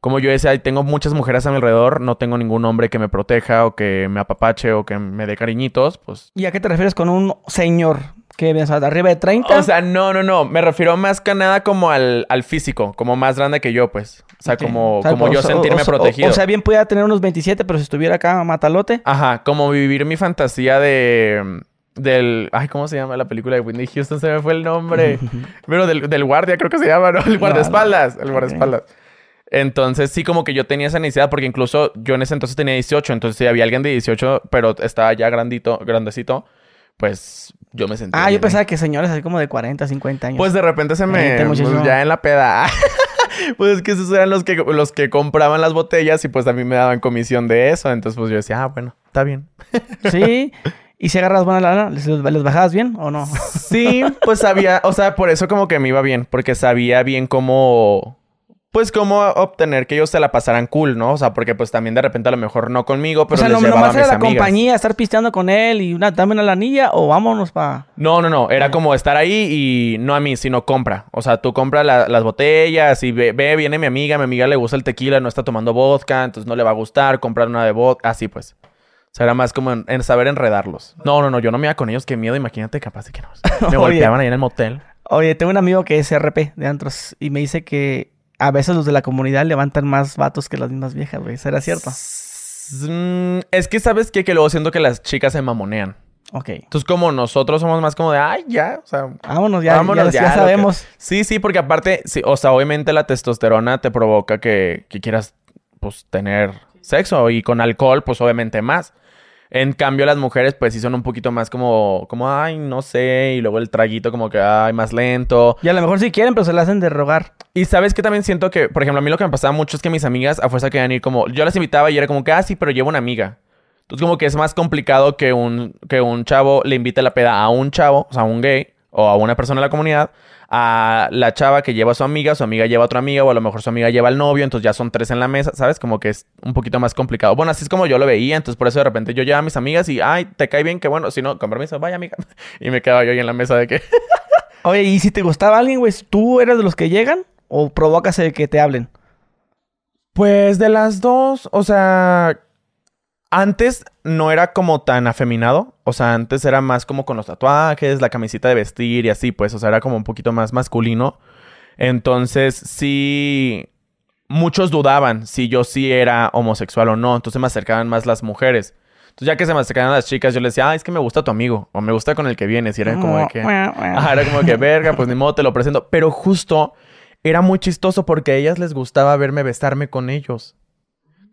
como yo decía, "Ay, tengo muchas mujeres a mi alrededor, no tengo ningún hombre que me proteja o que me apapache o que me dé cariñitos, pues... ¿Y a qué te refieres con un señor vienes de arriba de 30? O sea, no, no, no, me refiero más que nada como al, al físico, como más grande que yo, pues. O sea, como, O sea, como o yo sentirme o- protegido. O, sea, bien pudiera tener unos 27, pero si estuviera acá matalote. Ajá, como vivir mi fantasía de... del... Ay, ¿cómo se llama la película de Whitney Houston? Se me fue el nombre. Pero del, del guardia creo que se llama, ¿no? El guardaespaldas. El guardaespaldas. Entonces sí como que yo tenía esa necesidad porque incluso yo en ese entonces tenía 18, entonces si había alguien de 18 pero estaba ya grandito, grandecito, pues yo me sentía... Ah, yo bien pensaba que señores así como de 40, 50 años. Pues de repente se me... Pues, ya en la peda. pues es que esos eran los que, los que compraban las botellas y pues a mí me daban comisión de eso. Entonces pues yo decía, ah, bueno, está bien. Sí. ¿Y si agarras buena lana? ¿Les, les bajabas bien o no? Sí, pues sabía, o sea, por eso como que me iba bien, porque sabía bien cómo, pues cómo obtener que ellos se la pasaran cool, ¿no? O sea, porque pues también de repente a lo mejor no conmigo, pero o sea, les no, llevaba a mis era la amigas. compañía, estar pisteando con él y una, dame una lanilla o vámonos pa... No, no, no. Era como estar ahí y no a mí, sino compra. O sea, tú compras la- las botellas y ve, ve, viene mi amiga, mi amiga le gusta el tequila, no está tomando vodka, entonces no le va a gustar, comprar una de vodka, así pues. O sea, era más como en, en saber enredarlos. No, no, no, yo no me iba con ellos, qué miedo, imagínate, capaz de que no. Me golpeaban ahí en el motel. Oye, tengo un amigo que es RP de antros y me dice que a veces los de la comunidad levantan más vatos que las mismas viejas, güey. ¿Será cierto? Mm, Es que sabes qué? que luego siento que las chicas se mamonean. Ok. Entonces, como nosotros somos más como de, ay, ya, o sea, Vámonos, ya, Vámonos, ya, ya, sabemos. Sí, sí, porque aparte, sí, o sea, obviamente la testosterona te provoca que, que quieras, pues, tener sexo y con alcohol, pues, obviamente más. En cambio, las mujeres, pues, sí son un poquito más como, como, ay, no sé, y luego el traguito como que, ay, más lento. Y a lo mejor sí quieren, pero se la hacen de rogar. Y sabes que también siento que, por ejemplo, a mí lo que me pasaba mucho es que mis amigas a fuerza querían ir como, yo las invitaba y era como que, ah, sí, pero llevo una amiga. Entonces como que es más complicado que un, que un chavo le invite la peda a un chavo, o sea, a un gay, o a una persona de la comunidad, a la chava que lleva a su amiga, su amiga lleva a otra amiga, o a lo mejor su amiga lleva al novio, entonces ya son tres en la mesa, ¿sabes? Como que es un poquito más complicado. Bueno, así es como yo lo veía, entonces por eso de repente yo llevaba a mis amigas y, ay, te cae bien, que bueno, si no, con permiso, vaya amiga. Y me quedaba yo ahí en la mesa de que... Oye, y si te gustaba alguien, güey, ¿tú eres de los que llegan o provocas el que te hablen? Pues de las dos, o sea, antes no era como tan afeminado, o sea, antes era más como con los tatuajes, la camisita de vestir y así, pues, o sea, era como un poquito más masculino. Entonces, sí, muchos dudaban si yo sí era homosexual o no, entonces me acercaban más las mujeres. Entonces, ya que se me acercaban las chicas, yo les decía, ah, es que me gusta tu amigo, o me gusta con el que vienes, y era como de que... Era como que verga, pues ni modo, te lo presento. Pero justo era muy chistoso porque a ellas les gustaba verme besarme con ellos.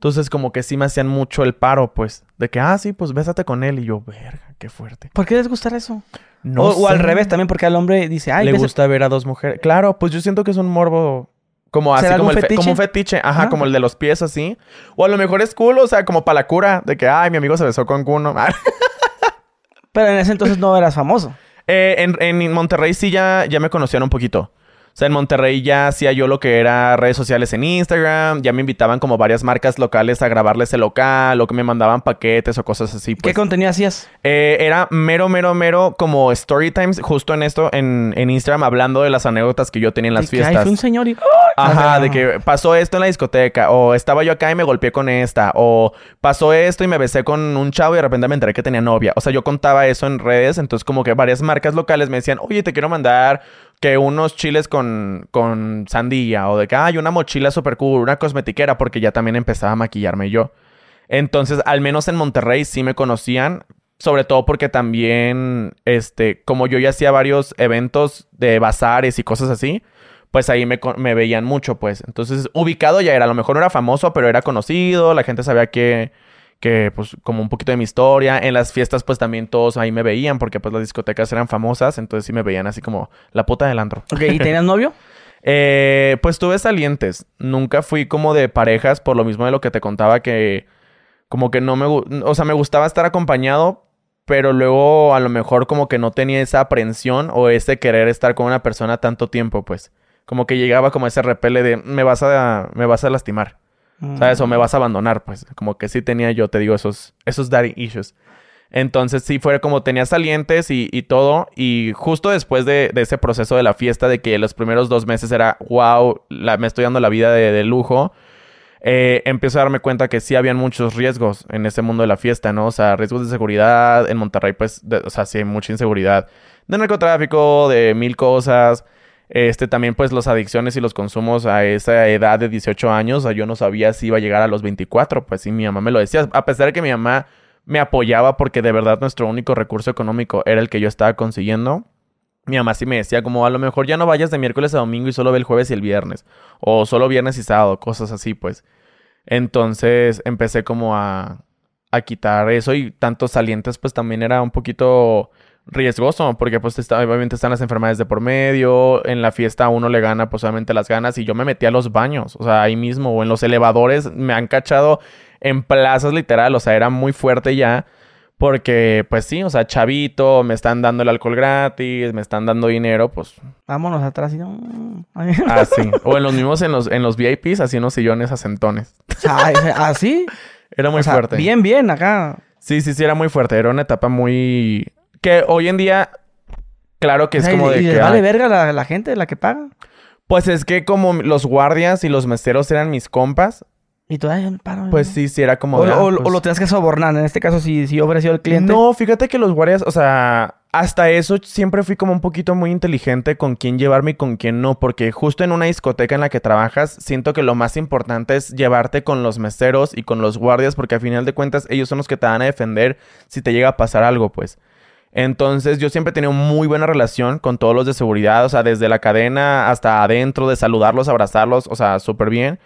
Entonces, como que sí me hacían mucho el paro, pues, de que, ah, sí, pues bésate con él. Y yo, verga, qué fuerte. ¿Por qué les gustará eso? No o, o al sé. revés también, porque al hombre dice, ay, Le gusta ver a dos mujeres. Claro, pues yo siento que es un morbo. Como así, ¿Será como, el fetiche? como un fetiche. Ajá, Ajá. como el de los pies así. O a lo mejor es cool, o sea, como para la cura. De que, ay, mi amigo se besó con Kuno. Pero en ese entonces no eras famoso. Eh, en, en Monterrey sí ya, ya me conocían un poquito. O sea, en Monterrey ya hacía yo lo que era redes sociales en Instagram. Ya me invitaban como varias marcas locales a grabarles el local. O que me mandaban paquetes o cosas así. ¿Qué Pues. contenido hacías? Eh, era mero, mero, mero como story times. Justo en esto, en, en Instagram, hablando de las anécdotas que yo tenía en las De que, fiestas. fue un señor y... Ajá, de que pasó esto en la discoteca, o estaba yo acá y me golpeé con esta, o pasó esto y me besé con un chavo y de repente me enteré que tenía novia. O sea, yo contaba eso en redes, entonces como que varias marcas locales me decían, oye, te quiero mandar que unos chiles con, con sandía, o de que hay una mochila super cool, una cosmetiquera, porque ya también empezaba a maquillarme yo. Entonces, al menos en Monterrey sí me conocían, sobre todo porque también, este, como yo ya hacía varios eventos de bazares y cosas así, pues ahí me, me veían mucho, pues. Entonces, ubicado ya era, a lo mejor no era famoso, pero era conocido, la gente sabía que, que, pues, como un poquito de mi historia. En las fiestas, pues, también todos ahí me veían, porque, pues, las discotecas eran famosas, entonces sí me veían así como la puta del antro. Ok, ¿y tenías novio? Eh, pues tuve salientes. Nunca fui como de parejas, por lo mismo de lo que te contaba que como que no me... O sea, me gustaba estar acompañado, pero luego a lo mejor como que no tenía esa aprensión o ese querer estar con una persona tanto tiempo, pues. Como que llegaba como ese repele de me vas a, me vas a lastimar, ¿sabes? O me vas a abandonar, pues. Como que sí tenía yo, te digo, esos, esos daddy issues. Entonces sí fue como tenía salientes y, y todo. Y justo después de, de ese proceso de la fiesta, de que los primeros dos meses era, wow, me estoy dando la vida de, de lujo, eh, empiezo a darme cuenta que sí habían muchos riesgos en ese mundo de la fiesta, ¿no? O sea, riesgos de seguridad. En Monterrey, pues, o sea, sí hay mucha inseguridad. De narcotráfico, de mil cosas. Este, también, pues, las adicciones y los consumos a esa edad de 18 años. Yo no sabía si iba a llegar a los 24. Pues sí, mi mamá me lo decía. A pesar de que mi mamá me apoyaba porque de verdad nuestro único recurso económico era el que yo estaba consiguiendo. Mi mamá sí me decía como a lo mejor ya no vayas de miércoles a domingo y solo ve el jueves y el viernes. O solo viernes y sábado, cosas así pues. Entonces empecé como a, a quitar eso y tantos salientes pues también era un poquito riesgoso porque pues está, obviamente están las enfermedades de por medio, en la fiesta uno le gana pues obviamente las ganas y yo me metí a los baños, o sea, ahí mismo o en los elevadores me han cachado en plazas literal, o sea, era muy fuerte ya. Porque, pues sí, o sea, chavito, me están dando el alcohol gratis, me están dando dinero, pues. Vámonos atrás y no. Así. O en los mismos, en los, en los VIPs, así unos sillones acentones. ¿Así? Era muy fuerte. Bien, bien, acá. Sí, sí, sí, era muy fuerte. Era una etapa muy. Que hoy en día, claro que es como de. ¿Y que, vale verga la, la gente, la que paga? Pues es que como los guardias y los meseros eran mis compas, y todavía paro. Pues sí, sí, era como. O, ah, o, pues lo tenías que sobornar. En este caso, si, si yo hubiera sido el cliente. No, fíjate que los guardias, o sea, hasta eso siempre fui como un poquito muy inteligente con quién llevarme y con quién no. Porque justo en una discoteca en la que trabajas, siento que lo más importante es llevarte con los meseros y con los guardias, porque al final de cuentas, ellos son los que te van a defender si te llega a pasar algo, pues. Entonces yo siempre he tenido muy buena relación con todos los de seguridad, o sea, desde la cadena hasta adentro, de saludarlos, abrazarlos, o sea, súper bien.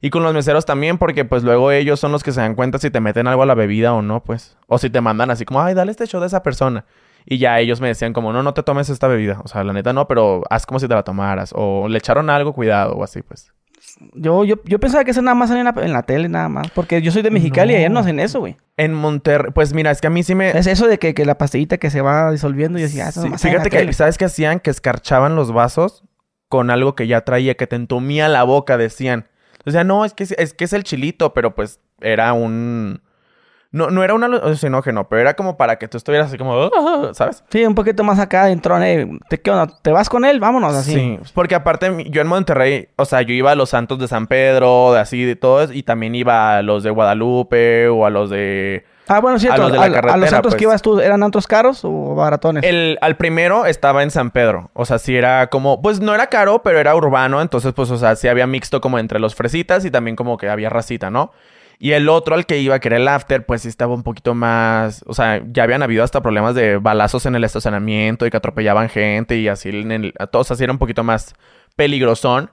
Y con los meseros también, porque pues luego ellos son los que se dan cuenta si te meten algo a la bebida o no, pues. O si te mandan así como, ay, dale este show de esa persona. Y ya ellos me decían como, no, no te tomes esta bebida. O sea, la neta no, pero haz como si te la tomaras. O le echaron algo, cuidado, o así, pues. Yo, yo, yo pensaba que eso nada más salía en la, tele, nada más. Porque yo soy de Mexicali y allá no hacen eso, güey. En Monterrey, pues mira, es que a mí sí me... Es eso de que, que la pastillita que se va disolviendo y decía, ah, eso sí, Fíjate que, ¿sabes qué hacían? Que escarchaban los vasos con algo que ya traía, que te entumía la boca, decían. O sea, no, es que es, que es el chilito, pero pues era un... No, no era un alucinógeno, pero era como para que tú estuvieras así como, ah", ¿sabes? Sí, un poquito más acá dentro. ¿Te, ¿Qué onda? ¿Te vas con él? Vámonos así. Sí, porque aparte yo en Monterrey, o sea, yo iba a los Santos de San Pedro, de así, de todo, y también iba a los de Guadalupe o a los de Ah, bueno, sí, a los, de la a los antros que pues. ibas tú, ¿eran antros caros o baratones? El, al primero estaba en San Pedro. O sea, sí era como, pues no era caro, pero era urbano. Entonces, pues, o sea, sí había mixto como entre los fresitas y también como que había racita, ¿no? Y el otro al que iba, que era el after, pues sí estaba un poquito más. O sea, ya habían habido hasta problemas de balazos en el estacionamiento y que atropellaban gente y así en el. Todos así era un poquito más peligrosón.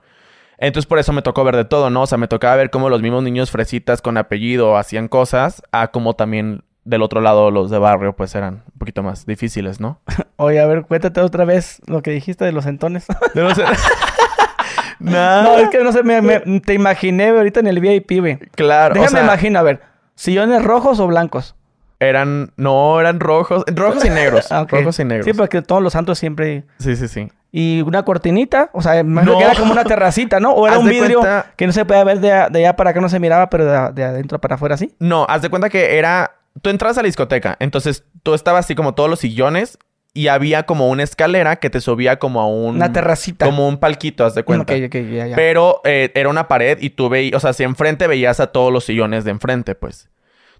Entonces por eso me tocó ver de todo, ¿no? O sea, me tocaba ver cómo los mismos niños fresitas con apellido hacían cosas, a como también del otro lado los de barrio pues eran un poquito más difíciles, ¿no? Oye, a ver, cuéntate otra vez lo que dijiste de los entones. De los... no. no, es que no sé, me, te imaginé ahorita en el VIP, güey. Claro. Déjame o sea... imaginar, a ver, sillones rojos o blancos. Eran, no, eran rojos, rojos y negros. Ah, rojos y negros. Sí, porque todos los santos siempre. Sí, sí, sí. Y una cortinita, o sea, no. que era como una terracita, ¿no? O era un vidrio que no se podía ver de, allá para acá no se miraba, pero de, adentro para afuera sí. No, haz de cuenta que era. Tú entras a la discoteca, entonces tú estabas así como todos los sillones y había como una escalera que te subía como a un... Una terracita. Como un palquito, haz de cuenta. Ok, ok, ya, ya. Pero eh, era una pared y tú veías, o sea, si enfrente veías a todos los sillones de enfrente, pues.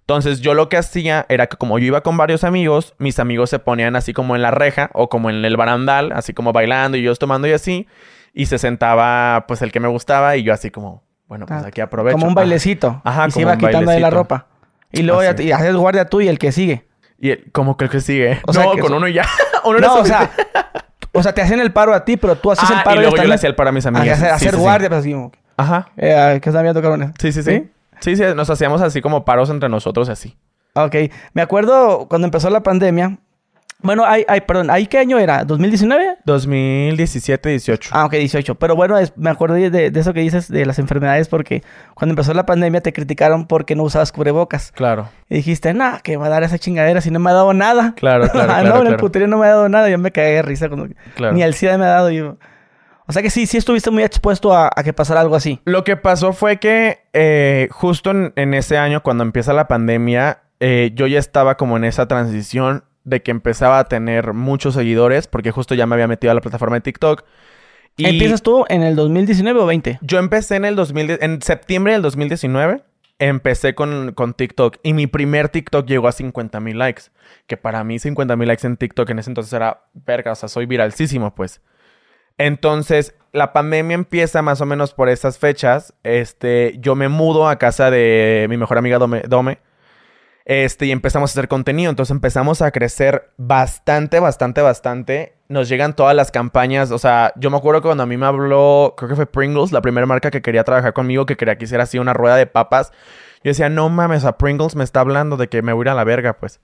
Entonces yo lo que hacía era que como yo iba con varios amigos, mis amigos se ponían así como en la reja o como en el barandal, así como bailando y yo tomando y así. Y se sentaba pues el que me gustaba y yo así como, bueno, pues ah, aquí aprovecho. Como un bailecito. Ajá, y se iba quitando de la ropa. Y luego ya, y haces guardia tú y el que sigue. Y como que el que sigue. O no, con uno y ya. uno no, o sea, o sea, te hacen el paro a ti, pero tú haces el paro. Y luego yo le hacía el paro a mis amigos. hacer, guardia, pues así como... Ajá. Eh, ¿Qué están viendo, cabrones? Sí, sí, sí. Sí, sí, nos hacíamos así como paros entre nosotros así. Ok. Me acuerdo cuando empezó la pandemia. Bueno, hay, hay, perdón, ¿ahí qué año era? ¿2019? 2017, 18. Ah, ok, 18. Pero bueno, me acuerdo de, eso que dices de las enfermedades porque cuando empezó la pandemia te criticaron porque no usabas cubrebocas. Claro. Y dijiste, nah, que va a dar esa chingadera si no me ha dado nada. Claro, claro. Ah, no, en el puterío no me ha dado nada. Yo me cagué de risa cuando... Claro. Ni el SIDA me ha dado. Yo... O sea que sí, sí estuviste muy expuesto a, que pasara algo así. Lo que pasó fue que eh, justo en, ese año, cuando empieza la pandemia, eh, yo ya estaba como en esa transición de que empezaba a tener muchos seguidores, porque justo ya me había metido a la plataforma de TikTok. Y ¿Empiezas tú en el 2019 o 20? Yo empecé en el 2000, en septiembre del 2019. Empecé con, con TikTok y mi primer TikTok llegó a 50 mil likes. Que para mí 50 mil likes en TikTok en ese entonces era verga, o sea, soy viralísimo, pues. Entonces, la pandemia empieza más o menos por esas fechas. Este, yo me mudo a casa de mi mejor amiga Dome. Este, y empezamos a hacer contenido. Entonces empezamos a crecer bastante, bastante, bastante. Nos llegan todas las campañas. O sea, yo me acuerdo que cuando a mí me habló, creo que fue Pringles, la primera marca que quería trabajar conmigo, que quería que hiciera así una rueda de papas. Yo decía, no mames, a Pringles me está hablando de que me voy a ir a la verga, pues.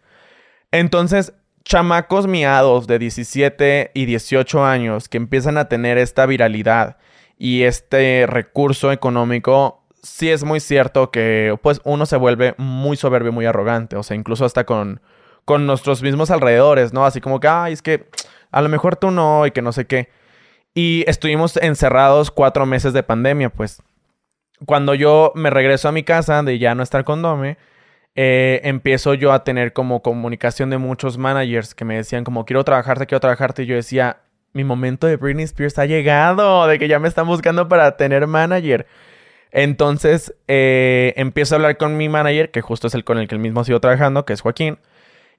Entonces, chamacos miados de 17 y 18 años que empiezan a tener esta viralidad y este recurso económico, sí es muy cierto que pues uno se vuelve muy soberbio, muy arrogante, o sea, incluso hasta con, con nuestros mismos alrededores, ¿no? Así como que, ay, es que a lo mejor tú no y que no sé qué. Y estuvimos encerrados cuatro meses de pandemia, pues. Cuando yo me regreso a mi casa de ya no estar con Dome, eh, empiezo yo a tener como comunicación de muchos managers que me decían como quiero trabajarte, quiero trabajarte. Y yo decía, mi momento de Britney Spears ha llegado, de que ya me están buscando para tener manager. Entonces eh, empiezo a hablar con mi manager, que justo es el con el que él mismo sigo trabajando, que es Joaquín.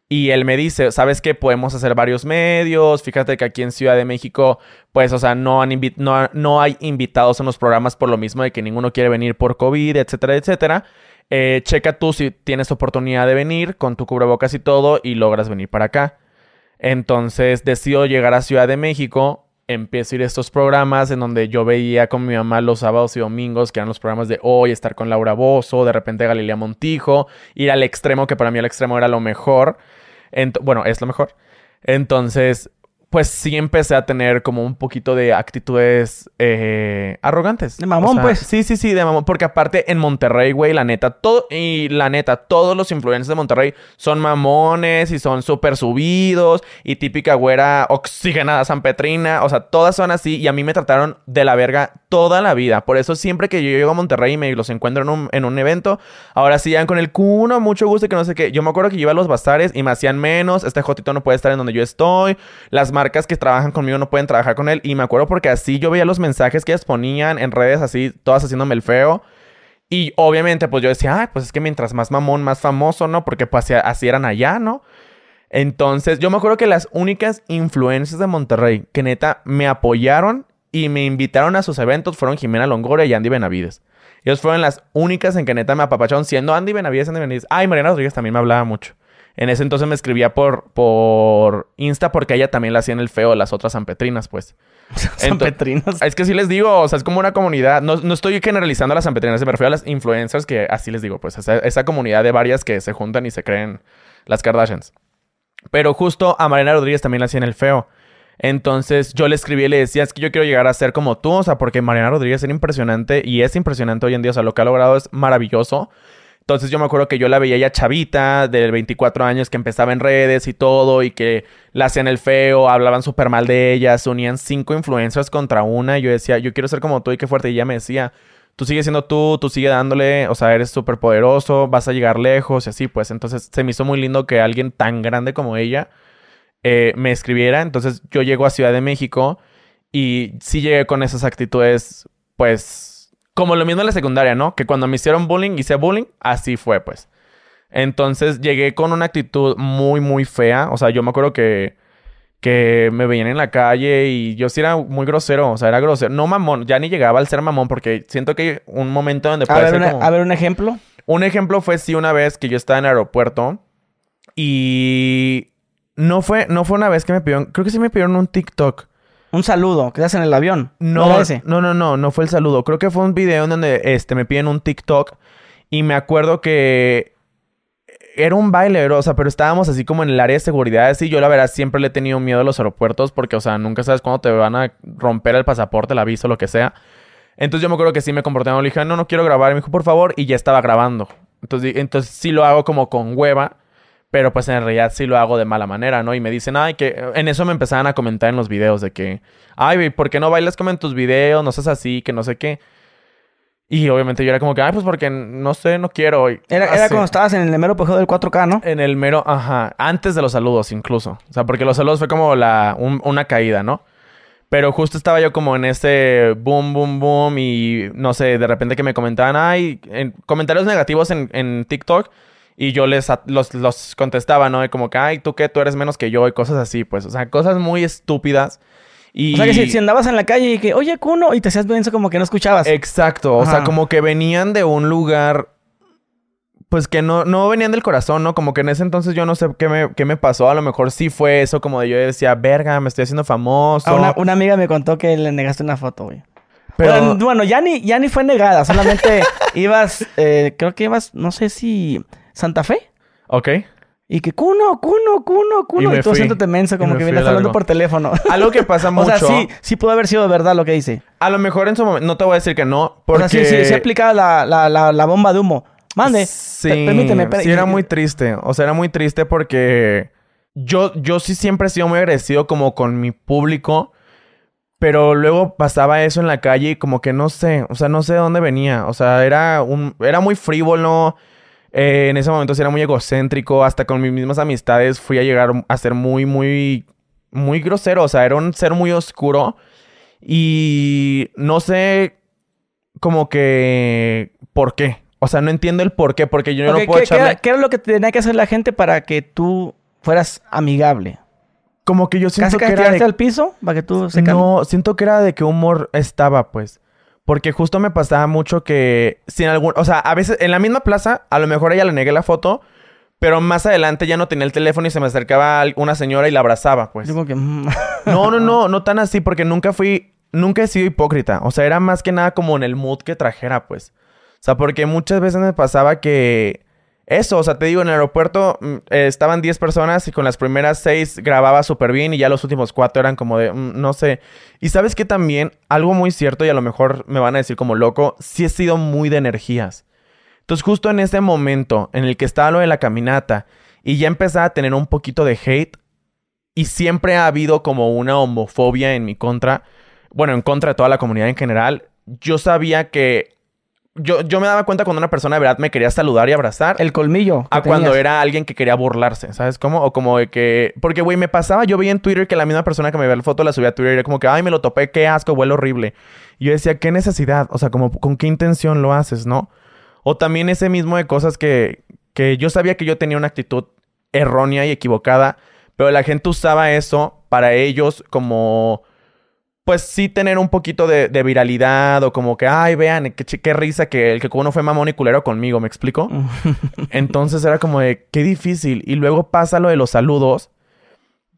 Y él me dice, ¿sabes qué? Podemos hacer varios medios. Fíjate que aquí en Ciudad de México, pues, o sea, no, han no, no hay invitados en los programas por lo mismo de que ninguno quiere venir por COVID, etcétera, etcétera. Eh, checa tú si tienes oportunidad de venir con tu cubrebocas y todo y logras venir para acá. Entonces decido llegar a Ciudad de México, empiezo a ir a estos programas en donde yo veía con mi mamá los sábados y domingos, que eran los programas de hoy, estar con Laura Bozo, de repente Galilea Montijo, ir al extremo, que para mí el extremo era lo mejor. bueno, es lo mejor. Entonces, pues sí empecé a tener como un poquito de actitudes eh, arrogantes. De mamón, pues. Sí, sí, sí, de mamón. Porque aparte en Monterrey, güey, la neta, todo, y la neta, todos los influencers de Monterrey son mamones y son súper subidos y típica güera oxigenada San Petrina. O sea, todas son así y a mí me trataron de la verga toda la vida. Por eso siempre que yo llego a Monterrey y me los encuentro en un, en un evento, ahora sí van con el cuno, mucho gusto que no sé qué. Yo me acuerdo que yo iba a los bazares y me hacían menos. Este jotito no puede estar en donde yo estoy. Las marcas que trabajan conmigo no pueden trabajar con él. Y me acuerdo porque así yo veía los mensajes que ellas ponían en redes así, todas haciéndome el feo. Y obviamente, pues yo decía, ay, pues es que mientras más mamón, más famoso, ¿no? Porque pues así eran allá, ¿no? Entonces, yo me acuerdo que las únicas influencias de Monterrey que neta me apoyaron y me invitaron a sus eventos fueron Jimena Longoria y Andy Benavides. Ellos fueron las únicas en que neta me apapacharon siendo Andy Benavides, Andy Benavides. Ay, Mariana Rodríguez también me hablaba mucho. En ese entonces me escribía por, por Insta porque ella también la hacían el feo las otras sanpetrinas, pues. sanpetrinas. Es que sí les digo, o sea, es como una comunidad. No, no estoy generalizando a las sanpetrinas, me refiero a las influencers que así les digo, pues. Esa, esa comunidad de varias que se juntan y se creen las Kardashians. Pero justo a Mariana Rodríguez también la hacían el feo. Entonces yo le escribí y le decía, es que yo quiero llegar a ser como tú, o sea, porque Mariana Rodríguez era impresionante y es impresionante hoy en día, o sea, lo que ha logrado es maravilloso. Entonces yo me acuerdo que yo la veía ya chavita, de 24 años, que empezaba en redes y todo, y que la hacían el feo, hablaban súper mal de ella, se unían cinco influencers contra una, y yo decía, yo quiero ser como tú y qué fuerte, y ella me decía, tú sigues siendo tú, tú sigue dándole, o sea, eres súper poderoso, vas a llegar lejos, y así, pues, entonces se me hizo muy lindo que alguien tan grande como ella eh, me escribiera, entonces yo llego a Ciudad de México, y sí llegué con esas actitudes, pues como lo mismo en la secundaria, ¿no? Que cuando me hicieron bullying, hice bullying, así fue, pues. Entonces llegué con una actitud muy, muy fea. O sea, yo me acuerdo que, que me veían en la calle y yo sí era muy grosero. O sea, era grosero. No mamón, ya ni llegaba al ser mamón porque siento que hay un momento donde puede a ver, ser A ver, un ejemplo. Un ejemplo fue sí una vez que yo estaba en el aeropuerto y no fue, no fue una vez que me pidieron, creo que sí me pidieron un TikTok. Un saludo que en el avión. No, no, no, no, no fue el saludo. Creo que fue un video en donde este, me piden un TikTok y me acuerdo que era un baile, o sea, pero estábamos así como en el área de seguridad. Y yo, la verdad, siempre le he tenido miedo a los aeropuertos porque, o sea, nunca sabes cuándo te van a romper el pasaporte, la visa, lo que sea. Entonces yo me acuerdo que sí me comporté Le dije, no, no quiero grabar. Y me dijo, por favor, y ya estaba grabando. Entonces, entonces sí lo hago como con hueva. Pero pues en realidad sí lo hago de mala manera, ¿no? Y me dicen, ay, que en eso me empezaban a comentar en los videos de que, ay, ¿por qué no bailas como en tus videos? No seas así, que no sé qué. Y obviamente yo era como que, ay, pues porque no sé, no quiero. Era, era cuando estabas en el mero apogeo del 4K, ¿no? En el mero, ajá, antes de los saludos incluso. O sea, porque los saludos fue como la, una caída, ¿no? Pero justo estaba yo como en ese boom, boom, boom y no sé, de repente que me comentaban, ay, en comentarios negativos en, en TikTok y yo les los, los contestaba, ¿no? Y como que, ay, ¿tú qué? Tú eres menos que yo y cosas así, pues. O sea, cosas muy estúpidas. Y... O sea, que si, andabas en la calle y que, oye, Kuno, y te hacías eso como que no escuchabas. Exacto. O sea, como que venían de un lugar, pues que no, no venían del corazón, ¿no? Como que en ese entonces yo no sé qué me, qué me pasó. A lo mejor sí fue eso, como de yo decía, verga, me estoy haciendo famoso. Ah, una, una amiga me contó que le negaste una foto, güey. Pero- Bueno, bueno, ya ni, ya ni fue negada, solamente ibas, eh, creo que ibas, no sé si Santa Fe. Ok. Y que cuno, cuno, cuno, cuno. Y Y, tú haciéndote menso, como que vienes hablando por teléfono. Algo que pasa o mucho. sea, sí, sí pudo haber sido verdad lo que dice. A lo mejor en su momento, no te voy a decir que no, porque... O sea, sí, sí, sí aplicaba la, la, la, la bomba de humo. Mande. Sí, Per- permíteme. per- sí era muy triste. O sea, era muy triste porque yo, yo sí siempre he sido muy agradecido como con mi público. Pero luego pasaba eso en la calle y como que no sé, o sea, no sé de dónde venía. O sea, era un, era muy frívolo. Eh, en ese momento sí era muy egocéntrico. Hasta con mis mismas amistades fui a llegar a ser muy, muy, muy grosero. O sea, era un ser muy oscuro. Y no sé como que por qué. O sea, no entiendo el por qué, porque yo no Ok, puedo ¿qué, qué echarle... era, qué era lo que tenía que hacer la gente para que tú fueras amigable? Como que yo siento ¿Casi que era de... al piso para que tú se? No, siento que era de que humor estaba, pues. Porque justo me pasaba mucho que sin algún... O sea, a veces en la misma plaza, a lo mejor a ella le negué la foto, pero más adelante ya no tenía el teléfono y se me acercaba una señora y la abrazaba, pues. Yo como que... mm. No, no, no, no tan así, porque nunca fui, nunca he sido hipócrita. O sea, era más que nada como en el mood que trajera, pues. O sea, porque muchas veces me pasaba que eso, o sea, te digo, en el aeropuerto mm, eh, estaban 10 personas y con las primeras 6 grababa súper bien y ya los últimos 4 eran como de, mm, no sé. Y sabes que también, algo muy cierto y a lo mejor me van a decir como loco, sí he sido muy de energías. Entonces, justo en ese momento en el que estaba lo de la caminata y ya empezaba a tener un poquito de hate, y siempre ha habido como una homofobia en mi contra, bueno, en contra de toda la comunidad en general, yo sabía que yo, yo me daba cuenta cuando una persona de verdad me quería saludar y abrazar. El colmillo. a cuando tenías. era alguien que quería burlarse, ¿sabes cómo? O como de que... Porque, güey, me pasaba, yo veía en Twitter que la misma persona que me veía la foto la subía a Twitter y era como que, ay, me lo topé, qué asco, huele horrible. Y yo decía, ¿qué necesidad? O sea, como, ¿con qué intención lo haces, no? O también ese mismo de cosas que, que yo sabía que yo tenía una actitud errónea y equivocada, pero la gente usaba eso para ellos como... Pues sí tener un poquito de, de viralidad o como que, ay, vean, qué, qué risa que el que uno fue mamón y culero conmigo, ¿me explico? Entonces era como de, qué difícil. Y luego pasa lo de los saludos,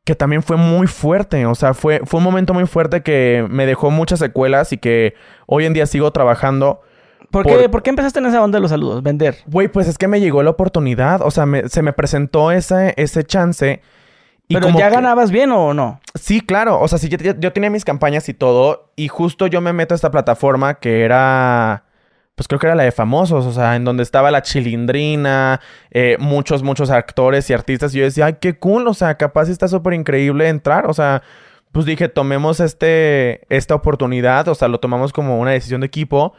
que también fue muy fuerte. O sea, fue, fue un momento muy fuerte que me dejó muchas secuelas y que hoy en día sigo trabajando. ¿Por, Por- qué, ¿Por qué empezaste en esa onda de los saludos? Vender. Güey, pues es que me llegó la oportunidad. O sea, me- se me presentó ese, ese chance. Y ¿Pero como ya que- ganabas bien o no? Sí, claro. O sea, sí, yo, tenía mis campañas y todo. Y justo yo me meto a esta plataforma que era. Pues creo que era la de famosos. O sea, en donde estaba la chilindrina. eh, muchos, muchos actores y artistas. Y yo decía, ay, qué cool. O sea, capaz está súper increíble entrar. O sea, pues dije, tomemos este, esta oportunidad. O sea, lo tomamos como una decisión de equipo.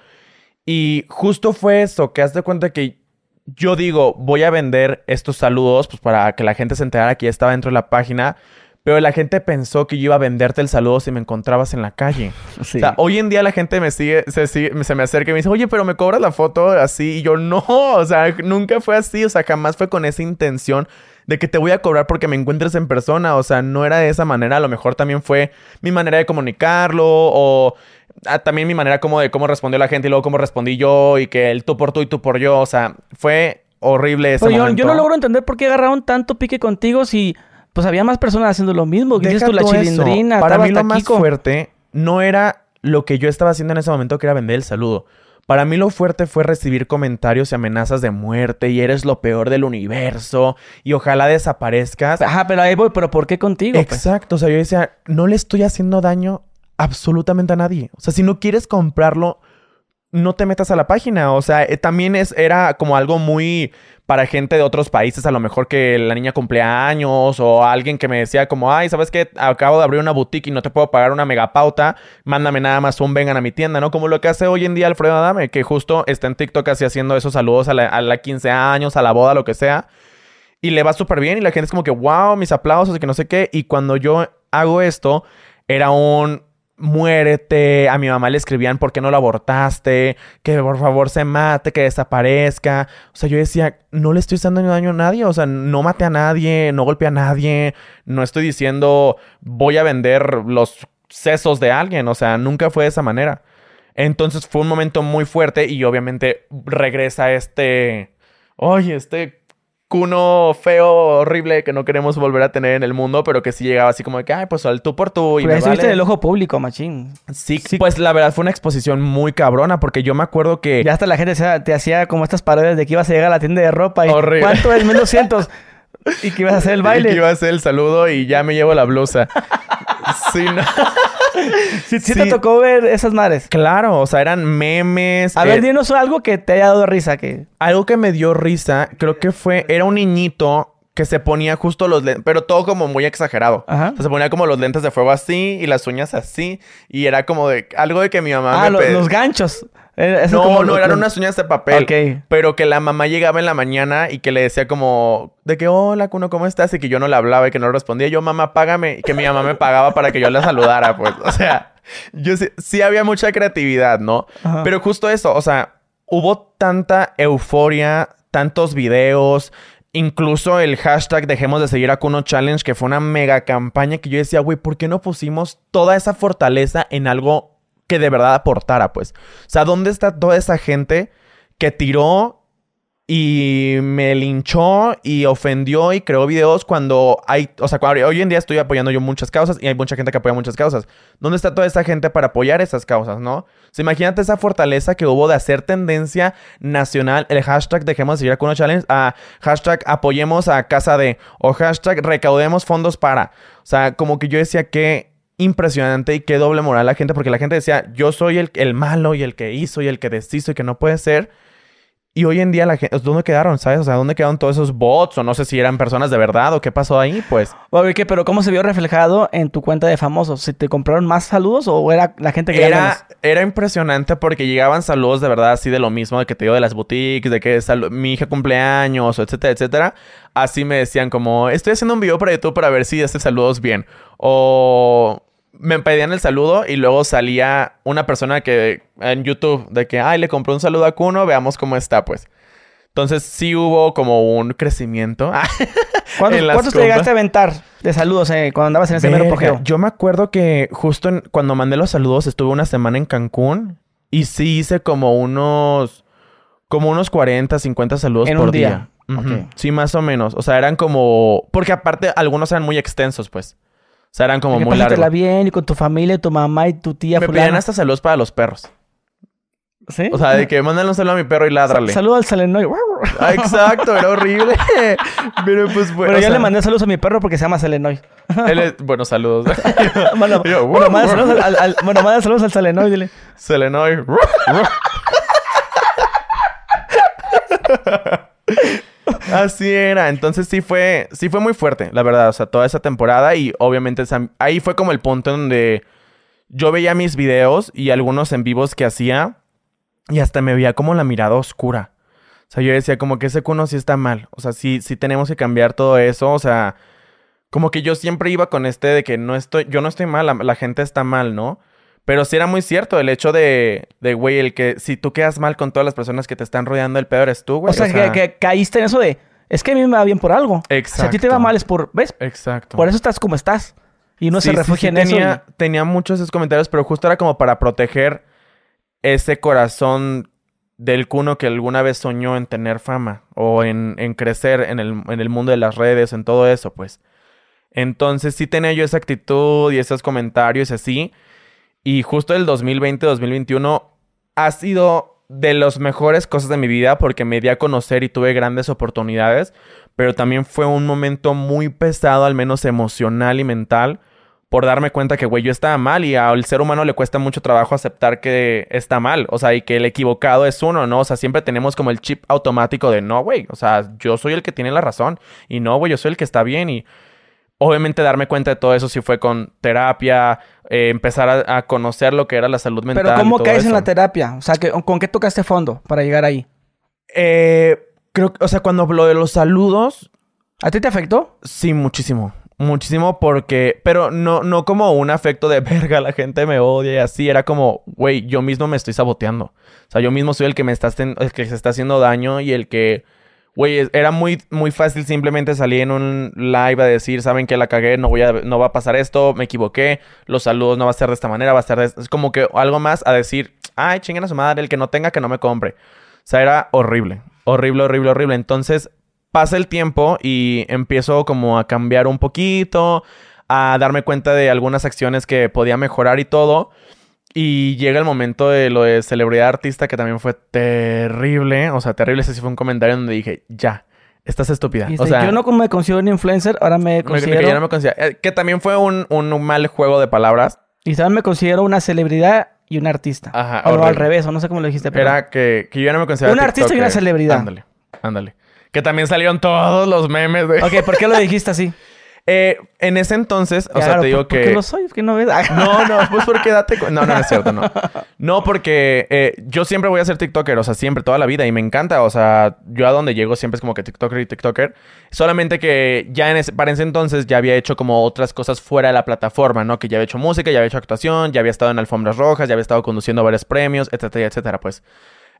Y justo fue eso, que haz de cuenta que yo digo, voy a vender estos saludos pues para que la gente se enterara que ya estaba dentro de la página, pero la gente pensó que yo iba a venderte el saludo si me encontrabas en la calle. Sí. O sea, hoy en día la gente me sigue, se, sigue- se me acerca y me dice, oye, pero me cobras la foto así. Y yo, no, o sea, nunca fue así. O sea, jamás fue con esa intención de que te voy a cobrar porque me encuentres en persona. O sea, no era de esa manera. A lo mejor también fue mi manera de comunicarlo o ah, también mi manera como de cómo respondió la gente y luego cómo respondí yo y que el tú por tú y tú por yo. O sea, fue horrible ese Pero yo, momento. yo no logro entender por qué agarraron tanto pique contigo si pues había más personas haciendo lo mismo. Que dices Deja tú, la eso. chilindrina, Para mí lo más Kiko. fuerte no era lo que yo estaba haciendo en ese momento, que era vender el saludo. Para mí lo fuerte fue recibir comentarios y amenazas de muerte y eres lo peor del universo y ojalá desaparezcas. Ajá, pero ahí voy, pero ¿por qué contigo? pues? Exacto, o sea, yo decía, no le estoy haciendo daño absolutamente a nadie. O sea, si no quieres comprarlo, no te metas a la página. O sea, eh, también es, era como algo muy para gente de otros países, a lo mejor que la niña cumpleaños o alguien que me decía como, ay, ¿sabes qué? Acabo de abrir una boutique y no te puedo pagar una megapauta, mándame nada más un vengan a mi tienda, ¿no? Como lo que hace hoy en día Alfredo Adame, que justo está en TikTok así haciendo esos saludos a la, a la 15 años, a la boda, lo que sea. Y le va súper bien y la gente es como que, wow, mis aplausos y que no sé qué. Y cuando yo hago esto, era un muérete. A mi mamá le escribían, ¿por qué no lo abortaste? Que por favor se mate, que desaparezca. O sea, yo decía, no le estoy haciendo daño a nadie. O sea, no mate a nadie, no golpeé a nadie. No estoy diciendo, voy a vender los sesos de alguien. O sea, nunca fue de esa manera. Entonces fue un momento muy fuerte y obviamente regresa este... oye, este cuno feo, horrible, que no queremos volver a tener en el mundo, pero que sí llegaba así como de que, ay, pues al tú por tú. Y Pero me vale". en el ojo público, machín. Sí, pues la verdad fue una exposición muy cabrona, porque yo me acuerdo que... Ya hasta la gente te hacía como estas parodias de que ibas a llegar a la tienda de ropa y Horrible. ¿cuánto es? 1200. y que ibas a hacer el y baile. que iba a hacer el saludo y ya me llevo la blusa. sí, no. Sí, sí Sí. te tocó ver esas madres. Claro, o sea, eran memes. A eh, ver, dinos algo que te haya dado risa. Que... Algo que me dio risa, creo que fue, era un niñito que se ponía justo los lentes, pero todo como muy exagerado. Ajá. O sea, se ponía como los lentes de fuego así y las uñas así. Y era como de algo de que mi mamá Ah, me lo- pe- los ganchos. Eh, eso No, como no, eran unas uñas de papel. Ok. Pero que la mamá llegaba en la mañana y que le decía como de que, hola, Cuno, ¿cómo estás? Y que yo no le hablaba y que no le respondía. Yo, mamá, págame. Y que mi mamá me pagaba para que yo la saludara, pues. O sea, yo sí, sí había mucha creatividad, ¿no? Ajá. Pero justo eso, o sea, hubo tanta euforia, tantos videos, incluso el hashtag dejemos de seguir a Kuno Challenge, que fue una mega campaña que yo decía, güey, ¿por qué no pusimos toda esa fortaleza en algo que de verdad aportara, pues? O sea, ¿dónde está toda esa gente que tiró y me linchó y ofendió y creó videos cuando hay, o sea, hoy en día estoy apoyando yo muchas causas y hay mucha gente que apoya muchas causas. ¿Dónde está toda esa gente para apoyar esas causas, no? O sea, imagínate esa fortaleza que hubo de hacer tendencia nacional, el hashtag dejemos de seguir a Kuno Challenge, a hashtag apoyemos a Casa de, o hashtag recaudemos fondos para. O sea, como que yo decía que impresionante y qué doble moral la gente, porque la gente decía, yo soy el, el malo y el que hizo y el que deshizo y que no puede ser. Y hoy en día la gente, ¿dónde quedaron? ¿Sabes? O sea, ¿dónde quedaron todos esos bots? O no sé si eran personas de verdad o qué pasó ahí, pues. Oye, ¿qué? Pero ¿cómo se vio reflejado en tu cuenta de famosos? ¿Si te compraron más saludos o era la gente que Era, era impresionante porque llegaban saludos de verdad así de lo mismo, de que te digo de las boutiques, de que mi hija cumpleaños, o etcétera, etcétera. Así me decían como, estoy haciendo un video para YouTube para ver si este saludo es bien. O me pedían el saludo y luego salía una persona que en YouTube de que, ay, le compré un saludo a Kuno, veamos cómo está, pues. Entonces sí hubo como un crecimiento. ¿Cuántos, te llegaste a aventar de saludos eh, cuando andabas en ese mero? Yo me acuerdo que justo en- cuando mandé los saludos estuve una semana en Cancún y sí hice como unos como unos 40, 50 saludos En por un día. Sí, más o menos. O sea, eran como porque aparte algunos eran muy extensos, pues. O sea, eran como Que muy largos. bien y con tu familia, tu mamá y tu tía Me fulana. pedían hasta saludos para los perros. ¿Sí? O sea, de que mándale un saludo a mi perro y ládrale. Saludo al Selenoy. Ah, exacto, era horrible. Pero pues bueno. Bueno, o yo sea, le mandé saludos a mi perro porque se llama Selenoy. él es- bueno, saludos. bueno, Yo, bueno, manda saludos al, al- bueno, manda saludos al Selenoy, dile. Selenoy. Así era. Entonces sí fue, sí fue muy fuerte, la verdad. O sea, toda esa temporada y obviamente ahí fue como el punto en donde yo veía mis videos y algunos en vivos que hacía y hasta me veía como la mirada oscura. O sea, yo decía como que ese cuno sí está mal. O sea, sí, sí tenemos que cambiar todo eso. O sea, como que yo siempre iba con este de que no estoy, yo no estoy mal, la gente está mal, ¿no? Pero sí era muy cierto el hecho de, de, güey, el que si tú quedas mal con todas las personas que te están rodeando, el peor eres tú, güey. O sea, que, que caíste en eso de, es que a mí me va bien por algo. Si a ti te va Exacto. mal es por, ¿ves? Exacto. Por eso estás como estás. Y no Sí, se refugia sí, en eso. tenía, tenía muchos esos comentarios, pero justo era como para proteger ese corazón del cuno que alguna vez soñó en tener fama o en, en crecer en el, en el mundo de las redes, en todo eso, pues. Entonces sí tenía yo esa actitud y esos comentarios así. Y justo el 2020-2021 ha sido de las mejores cosas de mi vida porque me di a conocer y tuve grandes oportunidades, pero también fue un momento muy pesado, al menos emocional y mental, por darme cuenta que, güey, yo estaba mal y al ser humano le cuesta mucho trabajo aceptar que está mal, o sea, y que el equivocado es uno, ¿no? O sea, siempre tenemos como el chip automático de, no, güey, o sea, yo soy el que tiene la razón y no, güey, yo soy el que está bien y obviamente darme cuenta de todo eso sí fue con terapia, eh, empezar a, a conocer lo que era la salud mental. Pero y ¿cómo todo caes en la terapia? O sea, que, ¿con qué tocaste fondo para llegar ahí? Eh, creo que, o sea, cuando lo de los saludos, ¿A ti te afectó? sí, muchísimo. Muchísimo porque, pero no, no como un afecto de verga, la gente me odia y así, era como, güey, yo mismo me estoy saboteando. O sea, yo mismo soy el que me está, el que se está haciendo daño y el que, güey, era muy, muy fácil simplemente salir en un live a decir, saben que la cagué, no voy a, no va a pasar esto, me equivoqué, los saludos no va a ser de esta manera, va a ser de, es como que algo más a decir, ay, chinguen a su madre, el que no tenga que no me compre. O sea, era horrible. Horrible, horrible, horrible. Entonces pasa el tiempo y empiezo como a cambiar un poquito, a darme cuenta de algunas acciones que podía mejorar y todo. Y llega el momento de lo de celebridad artista que también fue terrible. O sea, terrible. Ese sí fue un comentario donde dije, ya, estás estúpida. O sea, yo no como me considero un influencer, ahora me me- considero... que ya no me considera- eh, que también fue un, un mal juego de palabras. Y ahora me considero una celebridad y un artista. Ajá, o al revés, o no sé cómo lo dijiste, pero... Era que, que yo ya no me consideraba Un artista y una celebridad. Ándale, ándale. Que también salieron todos los memes de... Ok, ¿por qué lo dijiste así? Eh, en ese entonces, o sea, te digo ¿por- ¿por que... qué lo soy? ¿Por qué no ves? No, no, pues porque date No, no, no es cierto, no. No, porque eh, yo siempre voy a ser TikToker, o sea, siempre, toda la vida, y me encanta, o sea, yo a donde llego siempre es como que TikToker y TikToker. Solamente que ya en ese, para ese entonces ya había hecho como otras cosas fuera de la plataforma, ¿no? Que ya había hecho música, ya había hecho actuación, ya había estado en alfombras rojas, ya había estado conduciendo varios premios, etcétera, etcétera, pues.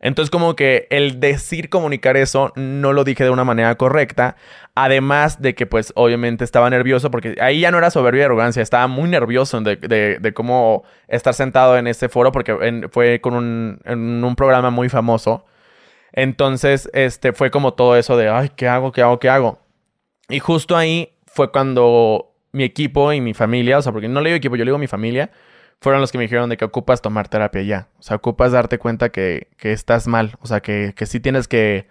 Entonces, como que el decir comunicar eso no lo dije de una manera correcta. Además de que, pues, obviamente estaba nervioso porque ahí ya no era soberbia y arrogancia, estaba muy nervioso de, de- cómo estar sentado en ese foro porque fue con un, un programa muy famoso. Entonces, este, fue como todo eso de, ay, ¿qué hago? ¿Qué hago? ¿Qué hago? Y justo ahí fue cuando mi equipo y mi familia, o sea, porque no le digo equipo, yo le digo mi familia, fueron los que me dijeron de que ocupas tomar terapia ya. O sea, ocupas darte cuenta que, que estás mal. O sea, que, que sí tienes que,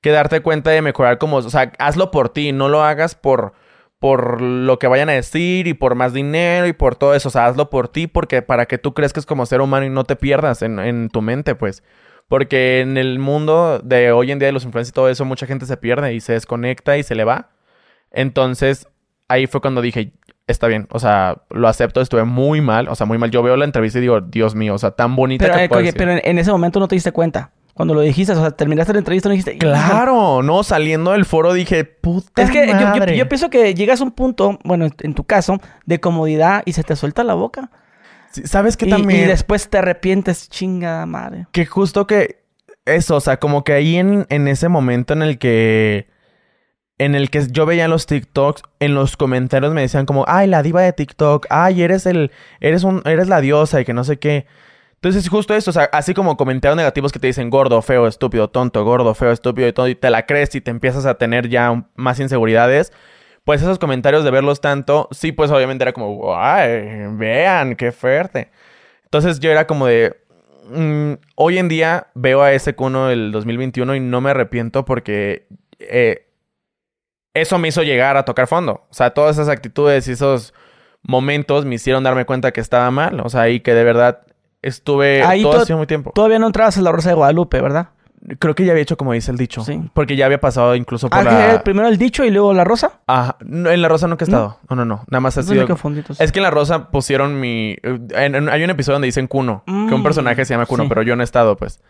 que darte cuenta de mejorar como... O sea, hazlo por ti, no lo hagas por, por lo que vayan a decir y por más dinero y por todo eso. O sea, hazlo por ti porque para que tú crezcas como ser humano y no te pierdas en, en tu mente, pues. Porque en el mundo de hoy en día de los influencers y todo eso, mucha gente se pierde y se desconecta y se le va. Entonces, ahí fue cuando dije, está bien, o sea, lo acepto, estuve muy mal, o sea, muy mal. Yo veo la entrevista y digo, Dios mío, o sea, tan bonita Pero, que eh, pero en, ese momento no te diste cuenta. Cuando lo dijiste, o sea, terminaste la entrevista y no dijiste... Claro, no, saliendo del foro dije, puta Es que yo, yo- madre. yo pienso que llegas a un punto, bueno, en- tu caso, de comodidad y se te suelta la boca. Sí, ¿Sabes qué Y, también? y después te arrepientes, chingada madre. Que justo que eso, o sea, como que ahí en, en ese momento en el que en el que yo veía los TikToks, en los comentarios me decían como, "Ay, la diva de TikTok, ay, eres el eres un eres la diosa y que no sé qué." Entonces, justo eso, o sea, así como comentarios negativos que te dicen gordo, feo, estúpido, tonto, gordo, feo, estúpido y todo, y te la crees y te empiezas a tener ya más inseguridades, pues esos comentarios de verlos tanto, sí, pues obviamente era como, ay, vean, qué fuerte. Entonces yo era como de, mm, hoy en día veo a ese Kuno del 2021 y no me arrepiento porque eh, eso me hizo llegar a tocar fondo. O sea, todas esas actitudes y esos momentos me hicieron darme cuenta que estaba mal. O sea, y que de verdad estuve Ahí todo to- muy tiempo. Todavía no entrabas en la Rosa de Guadalupe, ¿verdad? Creo que ya había hecho como dice el dicho. Sí. Porque ya había pasado incluso por Ah, la... primero el dicho y luego la rosa. Ajá. No, en la rosa nunca he estado. No, no, no. Nada más ha sido... Es que en La Rosa pusieron mi... en- en- hay un episodio donde dicen Kuno. Que un Mm, personaje se llama Kuno, sí. pero yo no he estado, pues.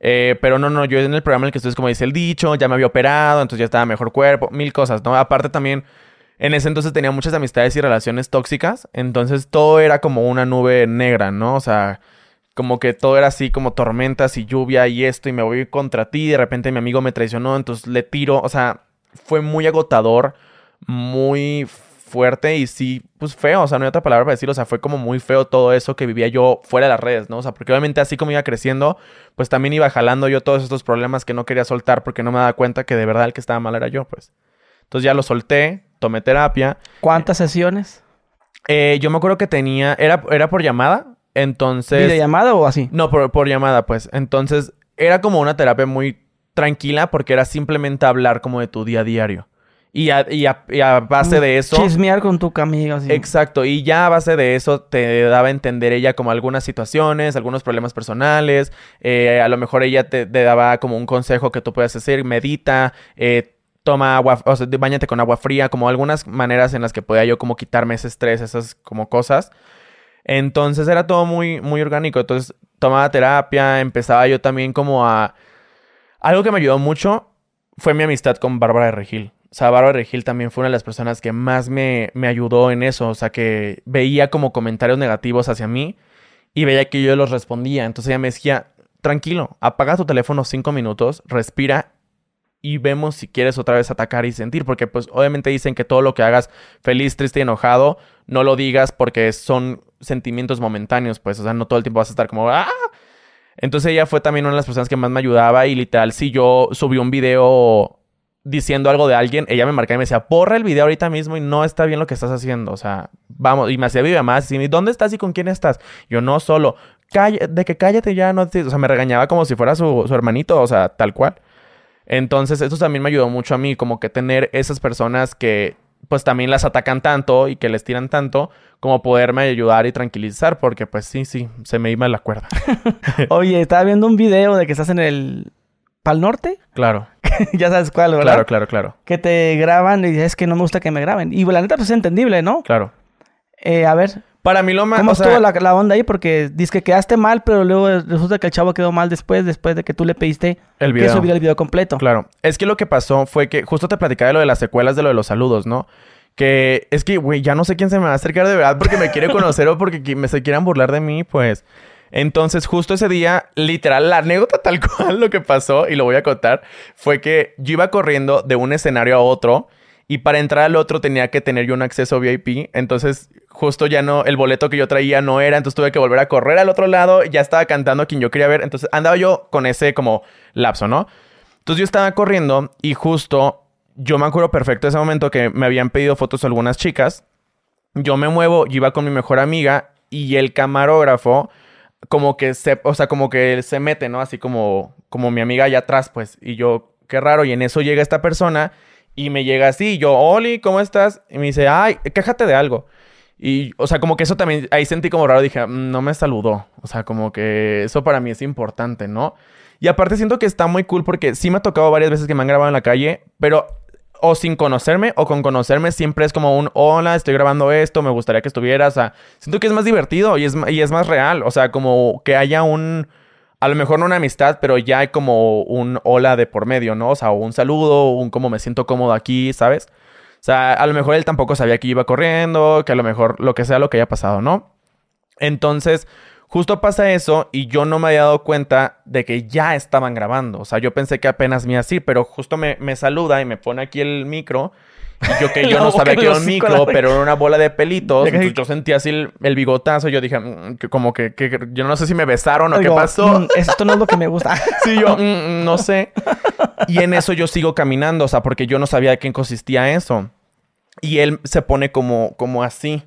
Eh, pero no, no, yo en el programa en el que estoy es como dice el dicho, ya me había operado, entonces ya estaba mejor cuerpo, mil cosas, ¿no? Aparte también, en ese entonces tenía muchas amistades y relaciones tóxicas, entonces todo era como una nube negra, ¿no? O sea, como que todo era así como tormentas y lluvia y esto y me voy contra ti, de repente mi amigo me traicionó, entonces le tiro, o sea, fue muy agotador, muy fuerte y sí, pues feo, o sea, no hay otra palabra para decirlo, o sea, fue como muy feo todo eso que vivía yo fuera de las redes, ¿no? O sea, porque obviamente así como iba creciendo, pues también iba jalando yo todos estos problemas que no quería soltar porque no me daba cuenta que de verdad el que estaba mal era yo, pues. Entonces ya lo solté, tomé terapia. ¿Cuántas sesiones? Eh, yo me acuerdo que tenía, era, era por llamada, entonces... ¿Videollamada o así? No, por, por llamada, pues. Entonces, era como una terapia muy tranquila porque era simplemente hablar como de tu día a diario. Y a, y a- y a base de eso... Chismear con tu amiga, así. Exacto, y ya a base de eso te daba a entender ella como algunas situaciones, algunos problemas personales, eh, a lo mejor ella te, te daba como un consejo que tú puedes hacer, medita, eh, toma agua, o sea, bañate con agua fría, como algunas maneras en las que podía yo como quitarme ese estrés, esas como cosas. Entonces era todo muy, muy orgánico, entonces tomaba terapia, empezaba yo también como a... Algo que me ayudó mucho fue mi amistad con Bárbara de Regil. Sea, Regil también fue una de las personas que más me, me ayudó en eso. O sea, que veía como comentarios negativos hacia mí y veía que yo los respondía. Entonces ella me decía, tranquilo, apaga tu teléfono cinco minutos, respira y vemos si quieres otra vez atacar y sentir. Porque pues obviamente dicen que todo lo que hagas feliz, triste y enojado, no lo digas porque son sentimientos momentáneos. Pues, o sea, no todo el tiempo vas a estar como, ¡ah! Entonces ella fue también una de las personas que más me ayudaba y literal, si yo subí un video diciendo algo de alguien, ella me marcaba y me decía, porra el video ahorita mismo y no está bien lo que estás haciendo. O sea, vamos, y me hacía vive más. Y ¿dónde estás y con quién estás? Yo no solo. de que cállate ya, no. O sea, me regañaba como si fuera su, su hermanito, o sea, tal cual. Entonces, eso también me ayudó mucho a mí, como que tener esas personas que pues también las atacan tanto y que les tiran tanto, como poderme ayudar y tranquilizar, porque pues sí, sí, se me iba la cuerda. Oye, estaba viendo un video de que estás en el Pal Norte. Claro. ya sabes cuál, ¿verdad? Claro, claro, claro. Que te graban y dices, es que no me gusta que me graben. Y la neta, pues es entendible, ¿no? Claro. Eh, a ver. Para mí lo más... ¿Cómo estuvo la, la, onda ahí? Porque dices que quedaste mal, pero luego resulta que el chavo quedó mal después, después de que tú le pediste el video. que subiera el video completo. Claro. Es que lo que pasó fue que justo te platicaba de lo de las secuelas de lo de los saludos, ¿no? Que es que, güey, ya no sé quién se me va a acercar de verdad porque me quiere conocer o porque me se quieran burlar de mí, pues... Entonces, justo ese día, literal, la anécdota tal cual lo que pasó, y lo voy a contar, fue que yo iba corriendo de un escenario a otro y para entrar al otro tenía que tener yo un acceso VIP. Entonces, justo ya no, el boleto que yo traía no era, entonces tuve que volver a correr al otro lado, ya estaba cantando a quien yo quería ver. Entonces, andaba yo con ese como lapso, ¿no? Entonces, yo estaba corriendo y justo yo me acuerdo perfecto ese momento que me habían pedido fotos algunas chicas. Yo me muevo, yo iba con mi mejor amiga y el camarógrafo como que se, o sea, como que se mete, ¿no? Así como, como mi amiga allá atrás, pues. Y yo, qué raro. Y en eso llega esta persona y me llega así. Y yo, Oli, ¿cómo estás? Y me dice, ay, quéjate de algo. Y, o sea, como que eso también, ahí sentí como raro. Dije, mm, no me saludó. O sea, como que eso para mí es importante, ¿no? Y aparte siento que está muy cool porque sí me ha tocado varias veces que me han grabado en la calle, pero o sin conocerme o con conocerme siempre es como un hola, estoy grabando esto, me gustaría que estuvieras. O sea, siento que es más divertido y es, y es más real. O sea, como que haya un. A lo mejor no una amistad, pero ya hay como un hola de por medio, ¿no? O sea, un saludo, un como me siento cómodo aquí, ¿sabes? O sea, a lo mejor él tampoco sabía que iba corriendo, que a lo mejor lo que sea lo que haya pasado, ¿no? Entonces, Justo pasa eso y yo no me había dado cuenta de que ya estaban grabando. O sea, yo pensé que apenas me así, pero justo me, me saluda y me pone aquí el micro. Y yo que yo no sabía que era un micro, pero era una bola de pelitos. Entonces yo sentía así el, bigotazo. Y yo dije, mm, como que, yo no sé si me besaron o qué pasó. Mm, esto no es lo que me gusta. sí, yo mm, no sé. Y en eso yo sigo caminando, o sea, porque yo no sabía de qué consistía eso. Y él se pone como, como así.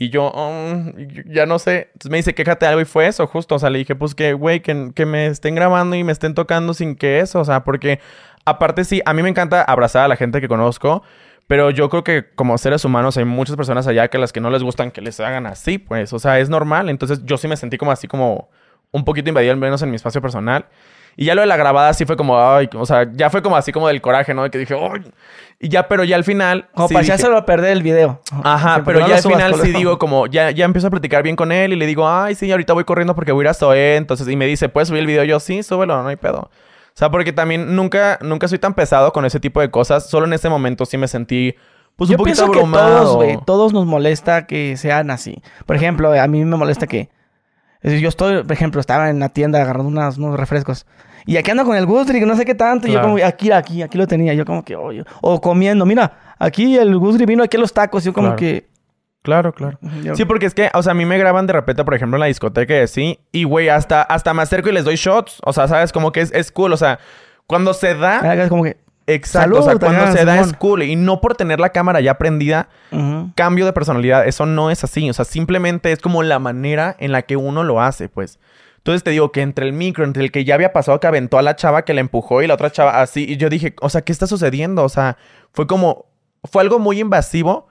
Y yo, um, ya no sé. Entonces me dice, quéjate algo y fue eso, justo. O sea, le dije, pues que, güey, que, que, me estén grabando y me estén tocando sin que eso. O sea, porque aparte sí, a mí me encanta abrazar a la gente que conozco. Pero yo creo que como seres humanos hay muchas personas allá que a las que no les gustan que les hagan así, pues. O sea, es normal. Entonces yo sí me sentí como así como un poquito invadido, al menos en mi espacio personal. Y ya lo de la grabada sí fue como, ay, o sea, ya fue como así como del coraje, ¿no? De que dije, ay. Y ya, pero ya al final. Como para ya a perder el video. Ajá, pero ya al final sí digo, como, ya, ya empiezo a platicar bien con él y le digo, ay, sí, ahorita voy corriendo porque voy a ir a Zoe. Entonces, y me dice, ¿puedes subir el video? Yo, sí, súbelo, no hay pedo. O sea, porque también nunca, nunca soy tan pesado con ese tipo de cosas. Solo en ese momento sí me sentí, pues, un poquito abrumado. Que todos, todos nos molesta que sean así. Por ejemplo, a mí me molesta que. Yo estoy, por ejemplo, estaba en la tienda agarrando unas, unos refrescos. Y aquí ando con el Gusdrick, no sé qué tanto. Y yo como, aquí, aquí, aquí lo tenía. Yo como que, oye. O comiendo, mira, aquí el Gusdrick vino aquí a los tacos. Yo como que... Claro, claro. Sí, porque es que, o sea, a mí me graban de repente, por ejemplo, en la discoteca y así. Y, güey, hasta, hasta me acerco y les doy shots. O sea, ¿sabes? Como que es, es cool. O sea, cuando se da... Ah, es como que... Exacto, o sea, cuando se da es cool. Y no por tener la cámara ya prendida, cambio de personalidad. Eso no es así. O sea, simplemente es como la manera en la que uno lo hace, pues. Entonces te digo que entre el micro, entre el que ya había pasado que aventó a la chava que le empujó y la otra chava así, y yo dije, o sea, ¿qué está sucediendo? O sea, fue como, fue algo muy invasivo.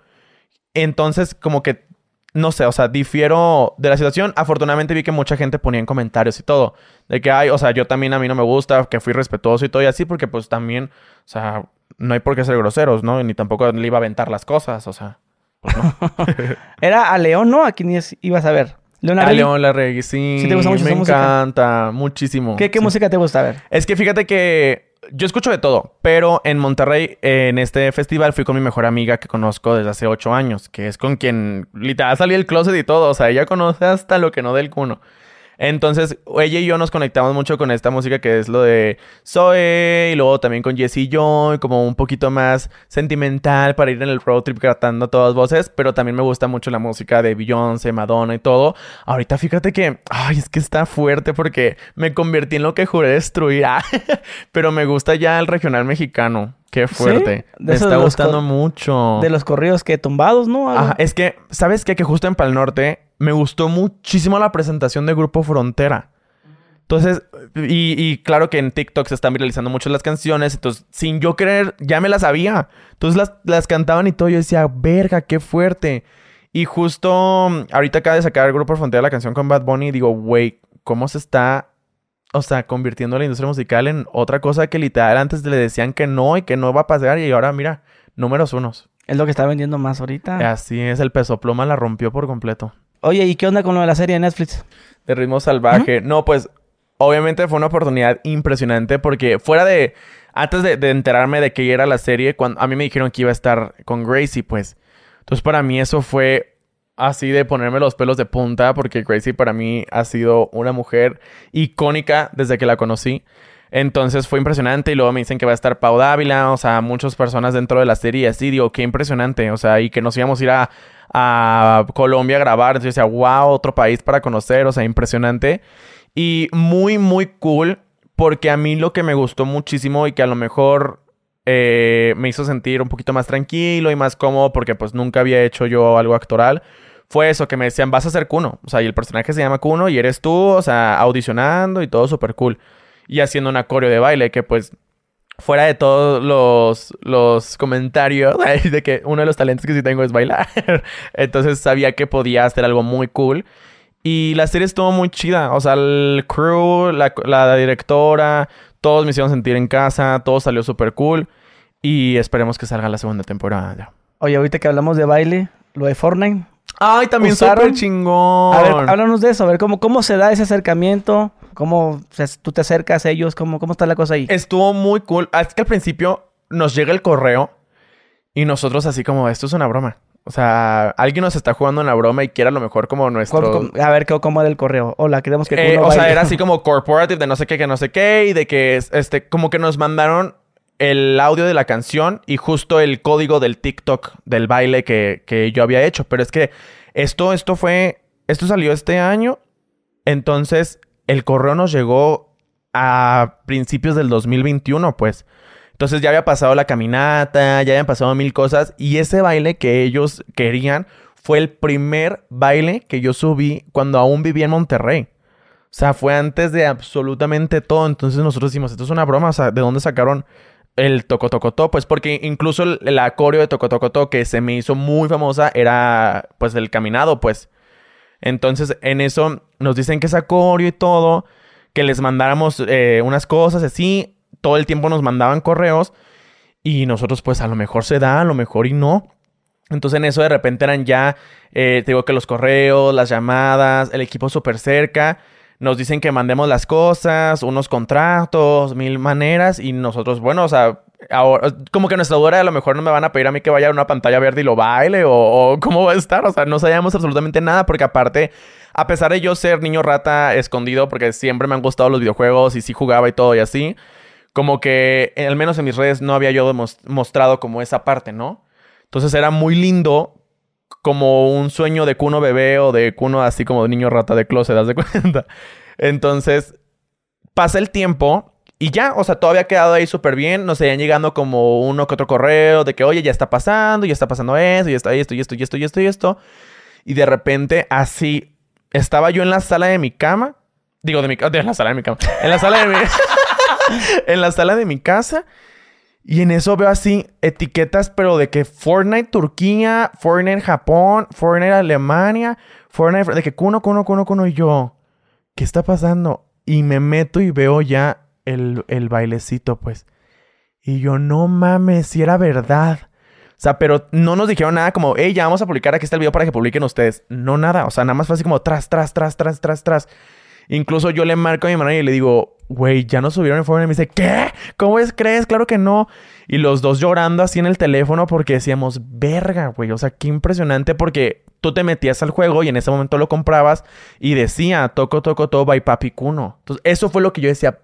Entonces, como que, no sé, o sea, difiero de la situación. Afortunadamente vi que mucha gente ponía en comentarios y todo, de que, ay, o sea, yo también a mí no me gusta, que fui respetuoso y todo y así, porque pues también, o sea, no hay por qué ser groseros, ¿no? Ni tampoco le iba a aventar las cosas, o sea, pues. Era a León, ¿no? ¿A quién ibas a ver? León A León Larregui, sí. ¿Sí te gusta mucho Me encanta, muchísimo. ¿Qué, qué música te gusta? A ver. Es que fíjate que yo escucho de todo, pero en Monterrey, en este festival, fui con mi mejor amiga que conozco desde hace ocho años, que es con quien literal salí el closet y todo. O sea, ella conoce hasta lo que no del cuno. Entonces, ella y yo nos conectamos mucho con esta música que es lo de Zoe y luego también con Jesse y yo, como un poquito más sentimental para ir en el road trip cantando todas voces, pero también me gusta mucho la música de Beyoncé, Madonna y todo. Ahorita fíjate que, ay, es que está fuerte porque me convertí en lo que juré destruir, ah, pero me gusta ya el regional mexicano. Qué fuerte. Me está gustando mucho. De los corridos que tumbados, ¿no? Ajá, es que, ¿sabes qué? Que justo en Pal Norte me gustó muchísimo la presentación de Grupo Frontera. Entonces, y, claro que en TikTok se están viralizando mucho las canciones, entonces sin yo querer, ya me las sabía. Entonces las, las cantaban y todo, yo decía, verga, qué fuerte. Y justo ahorita acaba de sacar el Grupo Frontera la canción con Bad Bunny y digo, güey, ¿cómo se está, o sea, convirtiendo la industria musical en otra cosa que literal antes le decían que no y que no va a pasar y ahora mira, números unos. Es lo que está vendiendo más ahorita. Así es, el peso pluma la rompió por completo. Oye, ¿y qué onda con lo de la serie de Netflix? De ritmo salvaje. No, pues obviamente fue una oportunidad impresionante porque fuera de... Antes de, enterarme de que era la serie, cuando a mí me dijeron que iba a estar con Gracie, pues. Entonces para mí eso fue así de ponerme los pelos de punta porque Gracie para mí ha sido una mujer icónica desde que la conocí. Entonces fue impresionante y luego me dicen que va a estar Pau Dávila, o sea, muchas personas dentro de la serie y así, digo, qué impresionante, o sea, y que nos íbamos a ir a, a Colombia a grabar. Entonces yo decía, wow, otro país para conocer, o sea, impresionante. Y muy, muy cool, porque a mí lo que me gustó muchísimo y que a lo mejor eh, me hizo sentir un poquito más tranquilo y más cómodo, porque pues nunca había hecho yo algo actoral, fue eso, que me decían, vas a ser Kuno. O sea, y el personaje se llama Kuno y eres tú, o sea, audicionando y todo súper cool. Y haciendo un coreo de baile que pues fuera de todos los, los comentarios de que uno de los talentos que sí tengo es bailar. Entonces sabía que podía hacer algo muy cool. Y la serie estuvo muy chida. O sea, el crew, la, la directora, todos me hicieron sentir en casa, todo salió súper cool. Y esperemos que salga la segunda temporada. Oye, ahorita que hablamos de baile, lo de Fortnite. Ay, también súper chingón. A ver, háblanos de eso, a ver cómo, cómo se da ese acercamiento. ¿Cómo tú te acercas a ellos? ¿Cómo, ¿Cómo está la cosa ahí? Estuvo muy cool. Es que al principio nos llega el correo y nosotros así como, esto es una broma. O sea, alguien nos está jugando una broma y quiere a lo mejor como nuestro... a ver, ¿cómo era el correo? Hola, queremos que... Eh, o sea, era así como corporative de no sé qué, que no sé qué. Y de que, este, como que nos mandaron el audio de la canción y justo el código del TikTok del baile que, que yo había hecho. Pero es que esto, esto fue... Esto salió este año. Entonces, el correo nos llegó a principios del 2021, pues. Entonces ya había pasado la caminata, ya habían pasado mil cosas y ese baile que ellos querían fue el primer baile que yo subí cuando aún vivía en Monterrey. O sea, fue antes de absolutamente todo. Entonces nosotros decimos, esto es una broma. O sea, ¿de dónde sacaron el Tocotocotó? Pues porque incluso el, acorio de Tocotocotó que se me hizo muy famosa era pues el caminado, pues. Entonces, en eso nos dicen que es acorio y todo, que les mandáramos eh, unas cosas así. Todo el tiempo nos mandaban correos y nosotros, pues a lo mejor se da, a lo mejor y no. Entonces en eso de repente eran ya, eh, te digo que los correos, las llamadas, el equipo súper cerca, nos dicen que mandemos las cosas, unos contratos, mil maneras y nosotros, bueno, o sea, ahora, como que nuestra duda a lo mejor no me van a pedir a mí que vaya a una pantalla verde y lo baile o, cómo va a estar. O sea, no sabíamos absolutamente nada porque aparte, a pesar de yo ser niño rata escondido, porque siempre me han gustado los videojuegos y sí jugaba y todo y así, como que al menos en mis redes no había yo mostrado como esa parte, ¿no? Entonces era muy lindo como un sueño de cuno bebé o de cuno así como de niño rata de closet, ¿das de cuenta? Entonces, pasa el tiempo y ya, o sea, todo había quedado ahí súper bien. Nos seguían llegando como uno que otro correo de que, oye, ya está pasando, ya está pasando eso, ya está esto, y esto, y esto, y esto, y esto. Y de repente, así, estaba yo en la sala de mi cama. Digo, de mi de la sala de mi cama. En la sala de mi. en la sala de mi casa. Y en eso veo así etiquetas, pero de que Fortnite Turquía, Fortnite Japón, Fortnite Alemania, Fortnite. De que cuno, cuno, cuno, cuno. Y yo, ¿qué está pasando? Y me meto y veo ya el, bailecito, pues. Y yo, no mames, si era verdad. O sea, pero no nos dijeron nada como, hey, ya vamos a publicar, aquí está el video para que publiquen ustedes. No, nada. O sea, nada más fue así como tras, tras, tras, tras, tras, tras. Incluso yo le marco a mi hermana y le digo, güey, ya no subieron el Fortnite. Y me dice, ¿qué? ¿Cómo es? ¿Crees? Claro que no. Y los dos llorando así en el teléfono porque decíamos, verga, güey. O sea, qué impresionante porque tú te metías al juego y en ese momento lo comprabas y decía, toco, toco, todo by Papi Kuno. Entonces, eso fue lo que yo decía,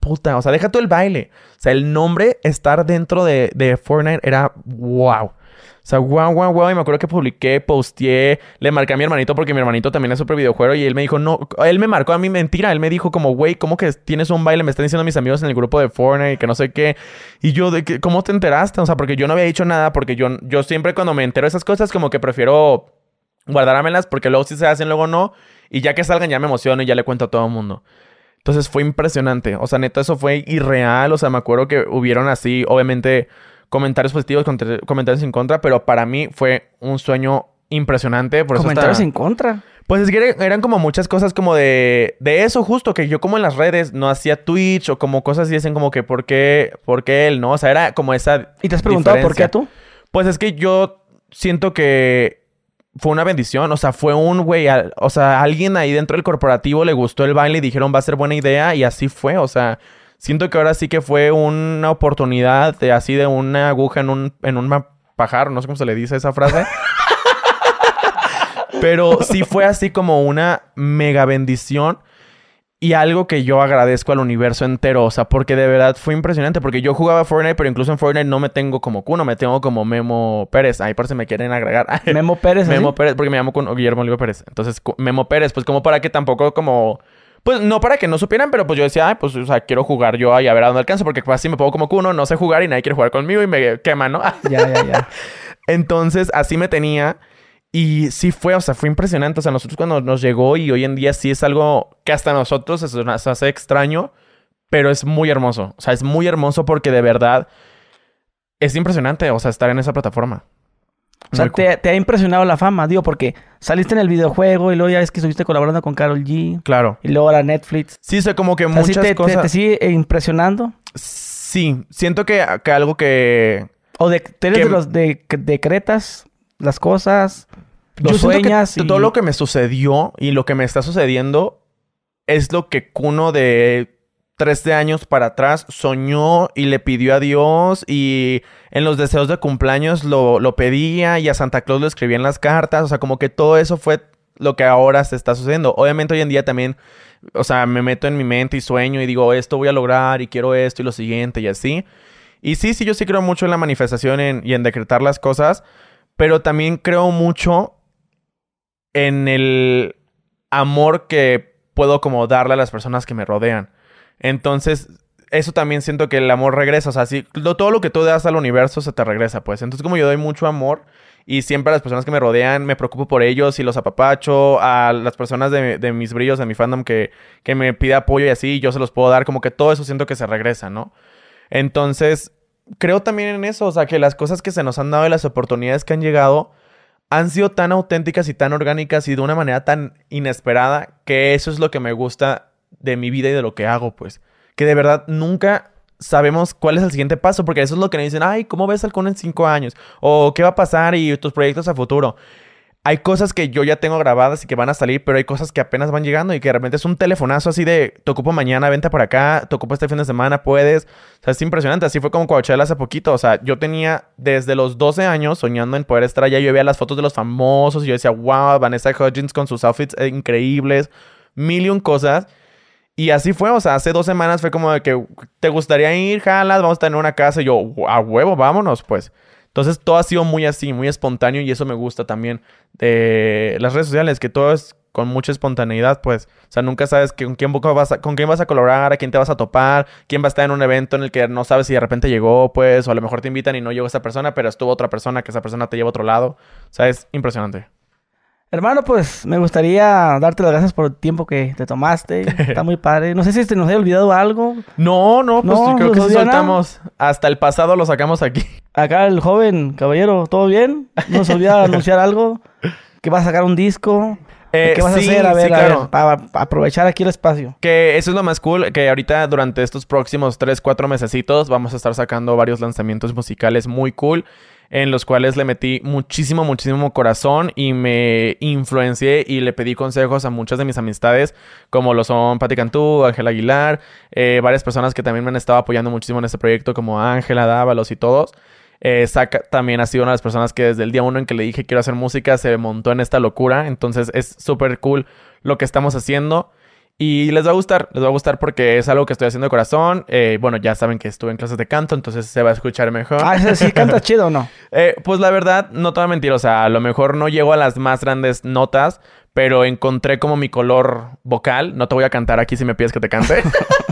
puta. O sea, deja todo el baile. O sea, el nombre, estar dentro de, de Fortnite era wow. O sea, guau, guau, guau. Y me acuerdo que publiqué, posteé, le marqué a mi hermanito porque mi hermanito también es súper videojuego. Y él me dijo, no, él me marcó a mí mentira. Él me dijo como, güey, ¿cómo que tienes un baile? Me están diciendo mis amigos en el grupo de Fortnite que no sé qué. Y yo, de que, ¿cómo te enteraste? O sea, porque yo no había dicho nada porque yo, yo siempre cuando me entero de esas cosas como que prefiero guardármelas porque luego sí se hacen, luego no. Y ya que salgan ya me emociono y ya le cuento a todo el mundo. Entonces fue impresionante. O sea, neta, eso fue irreal. O sea, me acuerdo que hubieron así, obviamente comentarios positivos, comentarios en contra, pero para mí fue un sueño impresionante. Por ¿Comentarios en contra? Pues es que eran como muchas cosas como de, de eso justo, que yo como en las redes no hacía Twitch o como cosas y dicen como que ¿por qué, por qué él, no? O sea, era como esa ¿Y te has preguntado por qué tú? Pues es que yo siento que fue una bendición, o sea, fue un güey, o sea, alguien ahí dentro del corporativo le gustó el baile y dijeron va a ser buena idea y así fue, o sea, siento que ahora sí que fue una oportunidad de así de una aguja en un, en un pajar, no sé cómo se le dice esa frase. Pero sí fue así como una mega bendición y algo que yo agradezco al universo entero, o sea, porque de verdad fue impresionante, porque yo jugaba Fortnite, pero incluso en Fortnite no me tengo como Kuno, me tengo como Memo Pérez, ahí por si me quieren agregar. Memo Pérez. Memo Pérez, porque me llamo Guillermo Olivo Pérez. Entonces, Memo Pérez, pues como para que tampoco como pues no para que no supieran, pero pues yo decía, ay, pues, o sea, quiero jugar yo ahí a ver a dónde alcanzo, porque así me pongo como cuno, no sé jugar y nadie quiere jugar conmigo y me quema, ¿no? ya, ya, ya. Entonces, así me tenía. Y sí fue, o sea, fue impresionante. O sea, nosotros cuando nos llegó y hoy en día sí es algo que hasta nosotros se nos hace extraño, pero es muy hermoso. O sea, es muy hermoso porque de verdad es impresionante, o sea, estar en esa plataforma. O sea, te, ha impresionado la fama, digo, porque saliste en el videojuego y luego ya ves que estuviste colaborando con Carol G. Claro. Y luego la Netflix. Sí, sé como que muchas te, cosas... Te, sigue impresionando? Sí. Siento que, que algo que... O de... Te eres de los de, decretas las cosas, los sueñas y... Todo lo que me sucedió y lo que me está sucediendo es lo que Kuno de 13 años para atrás soñó y le pidió a Dios y en los deseos de cumpleaños lo, lo, pedía y a Santa Claus lo escribía en las cartas. O sea, como que todo eso fue lo que ahora se está sucediendo. Obviamente hoy en día también, o sea, me meto en mi mente y sueño y digo, esto voy a lograr y quiero esto y lo siguiente y así. Y sí, sí, yo sí creo mucho en la manifestación y en decretar las cosas, pero también creo mucho en el amor que puedo como darle a las personas que me rodean. Entonces, eso también siento que el amor regresa. O sea, si, todo lo que tú das al universo se te regresa, pues. Entonces, como yo doy mucho amor y siempre a las personas que me rodean me preocupo por ellos y los apapacho, a las personas de, mis brillos, de mi fandom que, que me pide apoyo y así, yo se los puedo dar. Como que todo eso siento que se regresa, ¿no? Entonces, creo también en eso. O sea, que las cosas que se nos han dado y las oportunidades que han llegado han sido tan auténticas y tan orgánicas y de una manera tan inesperada que eso es lo que me gusta de mi vida y de lo que hago, pues. Que de verdad nunca sabemos cuál es el siguiente paso, porque eso es lo que me dicen, ay, ¿cómo ves al en cinco años? O qué va a pasar y tus proyectos a futuro. Hay cosas que yo ya tengo grabadas y que van a salir, pero hay cosas que apenas van llegando y que de repente es un telefonazo así de, te ocupo mañana, vente por acá, te ocupo este fin de semana, puedes. O sea, es impresionante. Así fue como Coachella hace poquito. O sea, yo tenía desde los 12 años soñando en poder estar allá. Yo veía las fotos de los famosos y yo decía, wow, Vanessa Hudgens con sus outfits increíbles, mil y cosas. Y así fue, o sea, hace dos semanas fue como de que te gustaría ir, jalas, vamos a tener una casa. Y yo, a huevo, vámonos, pues. Entonces todo ha sido muy así, muy espontáneo y eso me gusta también de las redes sociales, que todo es con mucha espontaneidad, pues. O sea, nunca sabes con quién vas a, con quién vas a colaborar, a quién te vas a topar, quién va a estar en un evento en el que no sabes si de repente llegó, pues, o a lo mejor te invitan y no llegó esa persona, pero estuvo otra persona que esa persona te lleva a otro lado. O sea, es impresionante. Hermano, pues me gustaría darte las gracias por el tiempo que te tomaste. Está muy padre. No sé si te nos haya olvidado algo. No, no, pues creo que sí soltamos. Hasta el pasado lo sacamos aquí. Acá el joven caballero, ¿todo bien? ¿No se olvida anunciar algo? ¿Que vas a sacar un disco? Eh, ¿Qué vas a hacer? A ver, para aprovechar aquí el espacio. Que eso es lo más cool, que ahorita durante estos próximos 3, 4 mesecitos vamos a estar sacando varios lanzamientos musicales muy cool. En los cuales le metí muchísimo, muchísimo corazón y me influencié y le pedí consejos a muchas de mis amistades, como lo son Pati Cantú, Ángel Aguilar, eh, varias personas que también me han estado apoyando muchísimo en este proyecto, como Ángela Dávalos y todos. Eh, también ha sido una de las personas que desde el día uno en que le dije quiero hacer música se montó en esta locura. Entonces es súper cool lo que estamos haciendo. Y les va a gustar, les va a gustar porque es algo que estoy haciendo de corazón. Eh, bueno, ya saben que estuve en clases de canto, entonces se va a escuchar mejor. Ah, sí, canta chido o no? Eh, pues la verdad, no te voy a mentir, o sea, a lo mejor no llego a las más grandes notas, pero encontré como mi color vocal. No te voy a cantar aquí si me pides que te cante.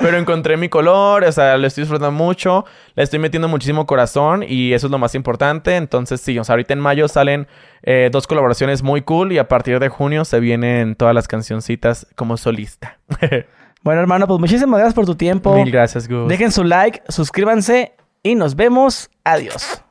pero encontré mi color, o sea, lo estoy disfrutando mucho, le estoy metiendo muchísimo corazón y eso es lo más importante. Entonces, sí, o sea, ahorita en mayo salen eh, dos colaboraciones muy cool y a partir de junio se vienen todas las cancioncitas como solista. bueno, hermano, pues muchísimas gracias por tu tiempo. Mil gracias, Gus. Dejen su like, suscríbanse y nos vemos. Adiós.